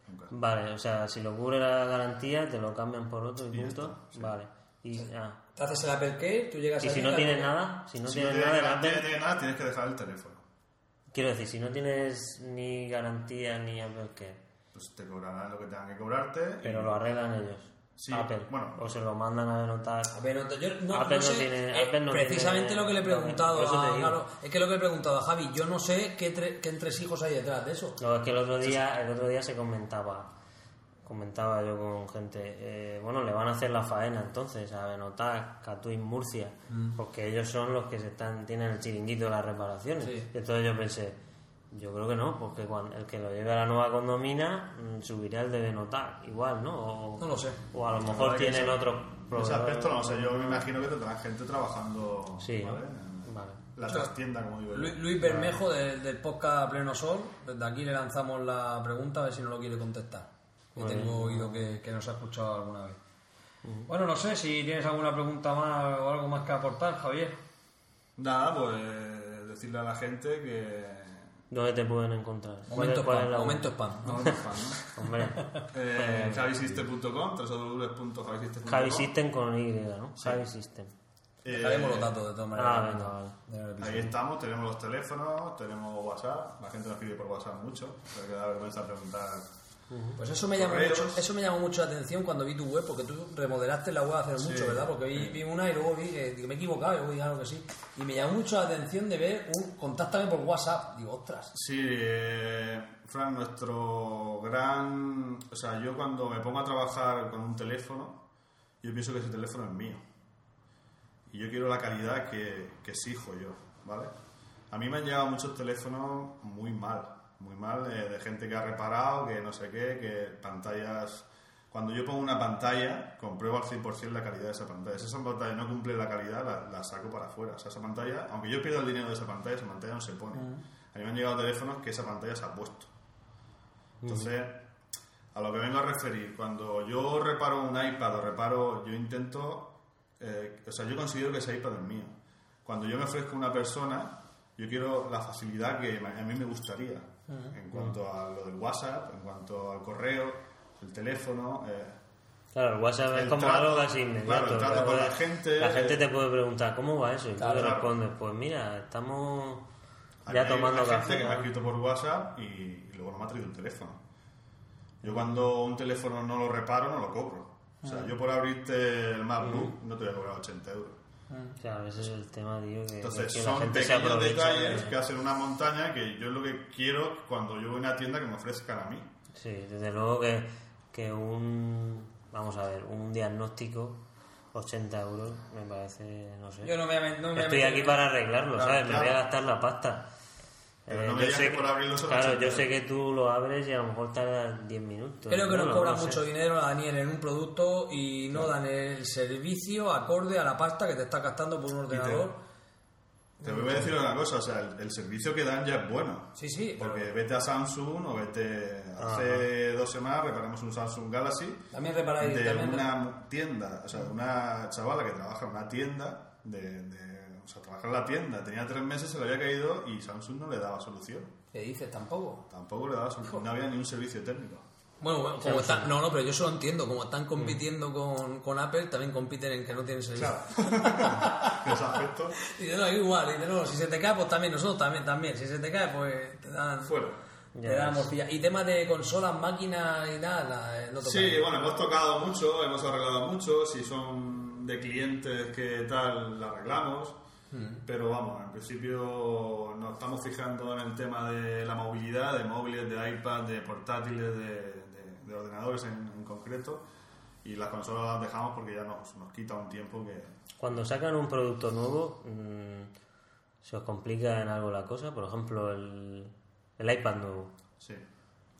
Nunca. Vale, o sea, si lo cubre la garantía, te lo cambian por otro y, Y punto. está, sí. Vale. Y, ah. te haces el Apple Care tú llegas y allí, si no tienes nada, si no si no tienes tienes nada, Apple- no tienes nada, tienes que dejar el teléfono. quiero decir, si no tienes ni garantía ni Apple Care, Pues te cobrarán lo que tengan que cobrarte. y- pero lo arreglan ellos. Sí, Apple. bueno. o se lo mandan a notar. A ver, no- yo no, Apple no no sé, tiene- eh, Apple no precisamente tiene- lo que le he preguntado a, claro, es que lo que le he preguntado a Javi, yo no sé qué, tre- qué entresijos hay detrás de eso. No, es que el otro día, el otro día se comentaba, comentaba yo con gente, eh, bueno, le van a hacer la faena entonces a Benotac, Catwin, Murcia, Mm. porque ellos son los que se están, tienen el chiringuito de las reparaciones. Sí. Y entonces yo pensé, yo creo que no, porque cuando el que lo lleve a la nueva condomina mm, subirá el de Benotac, igual, ¿no? O, No lo sé. O a lo mejor tienen ese- otros Ese proveedores. aspecto no lo sé, yo me imagino que tendrán gente trabajando Sí, ¿vale? la trastienda, como digo Luis Bermejo del, del podcast Pleno Sol, desde aquí le lanzamos la pregunta a ver si no lo quiere contestar. Que tengo oído que, que nos ha escuchado alguna vez. Bueno, no sé si tienes alguna pregunta más o algo más que aportar, Javier. Nada, pues decirle a la gente que... ¿Dónde te pueden encontrar? ¿Cuál Momento cuál es spam, momento spam. No. Hombre, Eh, javisystem.com, www.javisystem.com Javi System con Y, ¿no? Javi System. Eh, Dejaremos los datos de todas maneras. Ah, venga, vale. Ahí estamos, tenemos los teléfonos, tenemos WhatsApp, la gente nos escribe por WhatsApp mucho, pero que da vergüenza preguntar. Pues eso me, llamó Correos. mucho, eso me llamó mucho la atención cuando vi tu web, porque tú remodelaste la web hace mucho, ¿verdad? Porque vi, vi una y luego vi que digo, me he equivocado, y luego dije, claro que sí. Y me llamó mucho la atención de ver un contáctame por WhatsApp. Digo, ostras. Sí, eh, Fran, nuestro gran... O sea, yo cuando me pongo a trabajar con un teléfono, yo pienso que ese teléfono es mío. Y yo quiero la calidad que, que exijo yo, ¿vale? A mí me han llegado muchos teléfonos muy mal, muy mal, eh, de gente que ha reparado, que no sé qué, que pantallas... Cuando yo pongo una pantalla, compruebo al 100% la calidad de esa pantalla. Si esa pantalla no cumple la calidad, la, la saco para afuera. O sea, esa pantalla, aunque yo pierda el dinero de esa pantalla, esa pantalla no se pone. A mí me han llegado teléfonos que esa pantalla se ha puesto. Entonces, a lo que vengo a referir, cuando yo reparo un iPad o reparo, yo intento, eh, o sea, yo considero que ese iPad es mío. Cuando yo me ofrezco a una persona, yo quiero la facilidad que a mí me gustaría en cuanto a lo del WhatsApp, en cuanto al correo, el teléfono. eh, Claro, el WhatsApp es El como trato- algo casi inmediato. claro, el trato con la gente- La gente te puede preguntar, ¿cómo va eso? Y tú Claro. le respondes, pues mira, estamos ya hay- tomando hay gente café. que me ha escrito por WhatsApp y, y luego no me ha traído el teléfono. Yo cuando un teléfono no lo reparo, no lo cobro. O sea, yo por abrirte el MacBook no te voy a cobrar 80 euros. O sea, a veces es el tema, tío, que, Entonces es que la son pequeños detalles de- que hacen una montaña que yo es lo que quiero cuando yo voy a una tienda que me ofrezcan a mí. Sí, desde luego que, que un, vamos a ver, un diagnóstico, 80 euros, me parece, no sé. Yo no me no me Estoy aquí para arreglarlo, Claro, ¿sabes? Me voy a gastar la pasta. Pero Eh, no me yo digas sé que por abrirlo son Claro, 80 yo sé que tú lo abres y a lo mejor tardas 10 minutos. Creo que ¿no? nos No, cobran no sé. mucho dinero, Daniel, en un producto y no dan el servicio acorde a la pasta que te estás gastando por un ordenador. Te voy a decir una cosa, o sea, el, el servicio que dan ya es bueno. Sí, sí, pero Porque vete a Samsung o vete... Hace dos semanas reparamos un Samsung Galaxy también reparáis. de también una tienda, o sea, una chavala que trabaja en una tienda, de, de- o sea, trabaja en la tienda, tenía tres meses, se le había caído y Samsung no le daba solución. ¿Qué dices? Tampoco. Tampoco le daba solución, no había ni un servicio técnico. Bueno, bueno, como están, no, no, pero yo eso lo entiendo. Como están compitiendo con, con Apple, también compiten en que no tienen servicio. Claro. Y de no, igual, y de no, si se te cae, pues también, nosotros también, también. Si se te cae, pues te dan, fuera. te Ya dan morcilla. Y temas de consolas, máquinas y nada, eh, no. Sí, bueno, hemos tocado mucho, hemos arreglado mucho, si son de clientes que tal, la arreglamos. Pero vamos, en principio nos estamos fijando en el tema de la movilidad, de móviles, de iPad, de portátiles, de, de- de ordenadores en, en concreto. Y las consolas las dejamos porque ya nos, nos quita un tiempo que... Cuando sacan un producto nuevo, mm, ¿se os complica en algo la cosa? Por ejemplo, el, el iPad nuevo. Sí.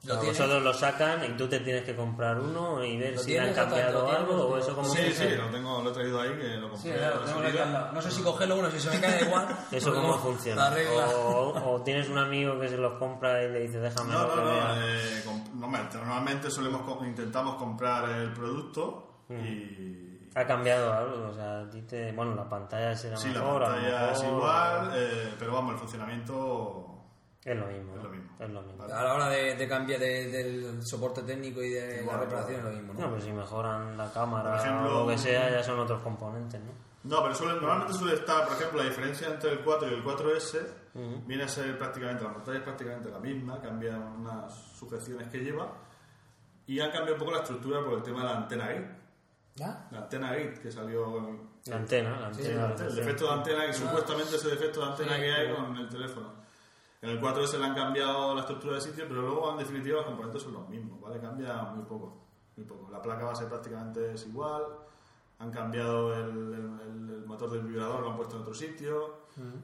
O sea, ¿Lo tienes? vosotros lo sacan y tú te tienes que comprar uno y ver ¿Lo si le han cambiado ¿Lo tienes? algo o eso como Sí, sí, lo, tengo, lo he traído ahí, que lo compré. Sí, claro, lado. No sé si cogerlo, bueno, si se me cae igual. ¿Eso cómo como funciona? la. O, o tienes un amigo que se los compra y le dice déjame No, lo no, que no. vea". eh, comp- normalmente, normalmente solemos co- intentamos comprar el producto y Ha cambiado algo, o sea, a ti te- bueno, la pantalla será sí, la mejor, a lo pantalla es mejor- igual, eh, pero vamos, el funcionamiento Es lo mismo, Es lo mismo. Es lo mismo. A la hora de, de cambiar de- del soporte técnico y de la reparación es lo mismo, ¿no? No, pues si mejoran la cámara ejemplo, o lo que sea, ya son otros componentes, ¿no? No, pero suele- normalmente suele estar, por ejemplo, la diferencia entre el 4 y el 4S viene a ser prácticamente, la pantalla es prácticamente la misma, cambian unas sujeciones que lleva y han cambiado un poco la estructura por el tema de la antena gate. ¿Ya? La antena Gate que salió. La antena, la antena. El defecto de antena, que supuestamente ese defecto de antena Sí, que hay pero- con el teléfono. En el 4S le han cambiado la estructura de sitio, pero luego en definitiva los componentes son los mismos, ¿vale? Cambia muy poco, muy poco. La placa base prácticamente es igual, han cambiado el, el- el- el motor del vibrador, lo han puesto en otro sitio,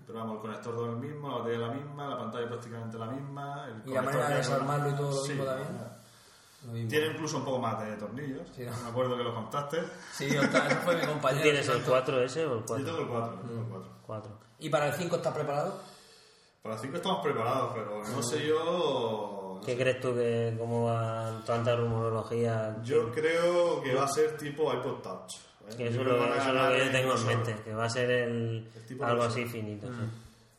pero vamos, el conector todo el mismo, la batería la misma, la pantalla prácticamente la misma. El Y la manera de desarmarlo y todo lo Sí, mismo también. Tiene incluso un poco más de tornillos, Sí, ¿no? me acuerdo que lo contaste. Sí, ostras, ese fue mi ¿Tú compañero. tienes el Santo. 4S o el Yo tengo 4? el 4, tengo el 4. 4. ¿Y para el 5 estás preparado? Para 5 estamos preparados, pero no sé yo... ¿Qué crees tú que cómo va tanta rumorología? Yo creo que va a ser tipo iPod Touch. ¿eh? Que eso es lo, que van a eso es lo ganar que yo tengo en mente, que va a ser el, algo así finito. sí.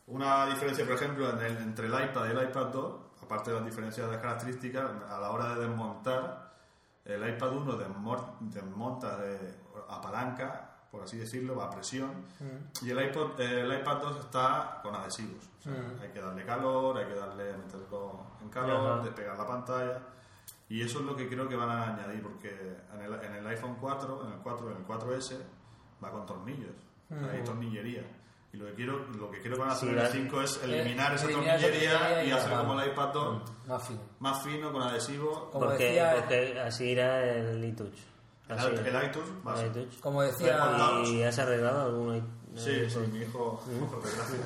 Una diferencia, por ejemplo, en el- entre el iPad y el iPad 2, aparte de las diferencias de características, a la hora de desmontar, el iPad 1 desmor- desmonta de, a palanca, por así decirlo, a presión, y el iPod, el iPad 2 está con adhesivos. O sea, Hay que darle calor, hay que darle meterlo en calor, Ajá. despegar la pantalla. Y eso es lo que creo que van a añadir, porque en el, en el iPhone 4, en el 4, en el 4S, va con tornillos. O sea, Hay tornillería. Y lo que quiero, lo que quiero que van a hacer Sí, en el la- 5 es eliminar Eh, esa eliminar esa tornillería y y hacer como el iPad 2, Más fino. más fino, con adhesivo. Como Porque, decía- porque así irá el iTouch. El, iTunes el iTouch. Como decía... ¿Y has arreglado algún Sí, eh, sí, mi hijo, por desgracia.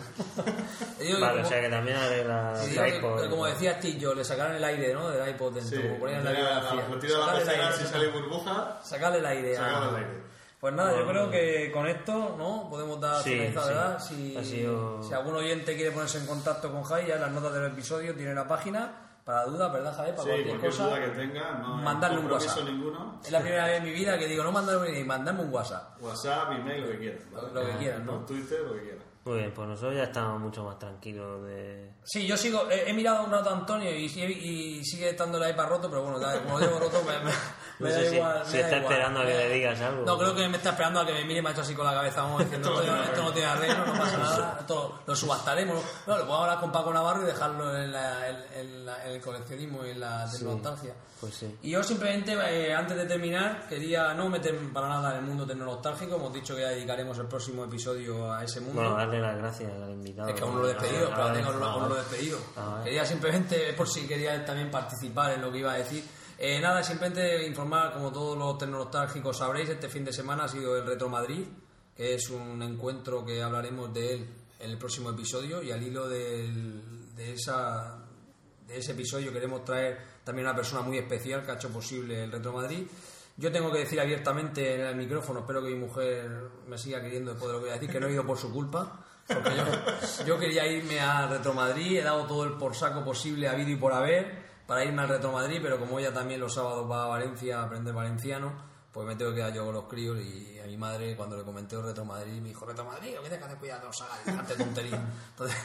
Vale, o sea que también arregla Sí, el iPod. que como decía Steve Jobs, le sacaron el aire ¿no? del iPod dentro, Sí, como ponían la biografía. lo tira a la si sale burbuja, sacarle el aire. a- sacarle el aire. Pues nada, yo creo que con esto no podemos dar Sí, finalizado, sí. ¿verdad? Si, Ha sido- si algún oyente quiere ponerse en contacto con Jai, ya las notas del episodio tiene la página para dudas, ¿verdad, Javier? Para Sí, cualquier cualquier cosa. duda que tenga, no mandarle un WhatsApp. ninguno. Es la primera vez en mi vida que digo, no mandarme un email, mandame un WhatsApp. WhatsApp, email, lo que quieras. ¿vale? Lo que quieras, ¿no? Por Twitter, lo que quieras. Muy bien, pues nosotros ya estamos mucho más tranquilos de... Sí, yo sigo, he, he mirado un rato a Antonio y, sigue- y sigue estando el iPad roto, pero bueno, ya, como lo llevo roto, me, me- me No da si- igual. da está igual. esperando a que le digas algo. No, creo que me está esperando a que me mire y me ha hecho así con la cabeza, vamos diciendo, esto, esto no tiene arreglo, no pasa nada, esto lo subastaremos. No, lo puedo hablar con Paco Navarro y dejarlo en, la- en- en la- en el coleccionismo y en la tecnología. Pues sí. Y yo simplemente, eh, antes de terminar, quería no meter para nada en el mundo tecnológico, hemos dicho que ya dedicaremos el próximo episodio a ese mundo. Bueno, darle las gracias al invitado. Es que aún lo he despedido, pero aún lo he despedido. Quería simplemente, por si quería también participar en lo que iba a decir. Eh, nada, simplemente informar, como todos los tecnológicos sabréis, este fin de semana ha sido el Retro Madrid, que es un encuentro que hablaremos de él en el próximo episodio y al hilo del- de, esa, de ese episodio queremos traer también una persona muy especial que ha hecho posible el Retro Madrid. Yo tengo que decir abiertamente en el micrófono, espero que mi mujer me siga queriendo después de lo que voy a decir, que no he ido por su culpa. Porque yo, yo quería irme a Retro Madrid, he dado todo el por saco posible habido y por haber para irme al Retro Madrid, pero como ella también los sábados va a Valencia a aprender valenciano, pues me tengo que quedar yo con los críos y a mi madre cuando le comenté el Retro Madrid me dijo, Retro Madrid, ¿o qué te haces cuidado? No salgas, dejarte tonterías. Entonces,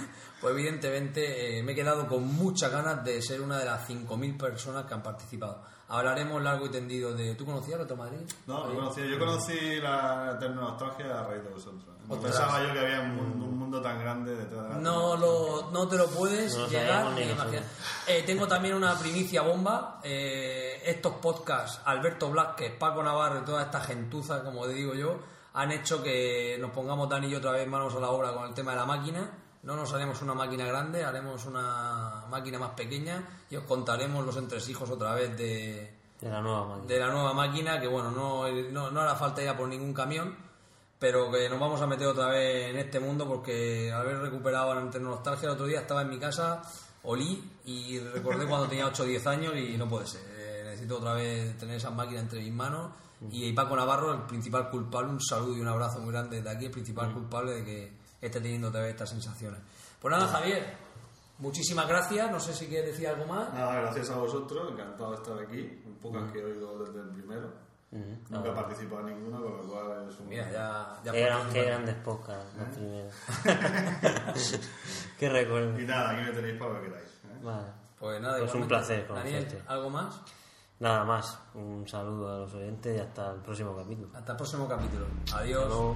pues evidentemente eh, me he quedado con muchas ganas de ser una de las 5.000 personas que han participado. Hablaremos largo y tendido de... ¿Tú conocías Retro Madrid? No, no conocía. Yo conocí la tecnología a raíz de vosotros. No pensaba yo que había un mundo, un mundo tan grande detrás de la No, lo, no te lo puedes No llegar ni imaginar. Eh, tengo también una primicia bomba. Eh, estos podcasts, Alberto Blázquez, Paco Navarro y toda esta gentuza, como digo yo, han hecho que nos pongamos Dani y yo otra vez manos a la obra con el tema de la máquina. No nos haremos una máquina grande, haremos una máquina más pequeña y os contaremos los entresijos otra vez de, De la nueva máquina. de la nueva máquina, que bueno, no, no, no hará falta ir a por ningún camión, pero que nos vamos a meter otra vez en este mundo porque al haber recuperado la nostalgia el otro día estaba en mi casa, olí y recordé cuando tenía 8 o 10 años y no puede ser. Eh, necesito otra vez tener esa máquina entre mis manos y Paco Navarro, el principal culpable, un saludo y un abrazo muy grande desde aquí, el principal culpable de que esté teniendo otra vez estas sensaciones. Pues nada, Javier, muchísimas gracias, no sé si quieres decir algo más. Nada, gracias a vosotros, encantado de estar aquí. Un pocas que he oído desde el primero. Nunca he participado en ninguna, con lo cual es un. Mira, ya, ya Qué, gran- participas. qué grandes podcasts, los primeros. qué recuerdo. Y nada, aquí me tenéis para lo que queráis. ¿eh? Vale. Pues nada, Pues un placer Daniel. ¿algo más? Nada más. Un saludo a los oyentes y hasta el próximo capítulo. Hasta el próximo capítulo. Adiós. Hasta luego.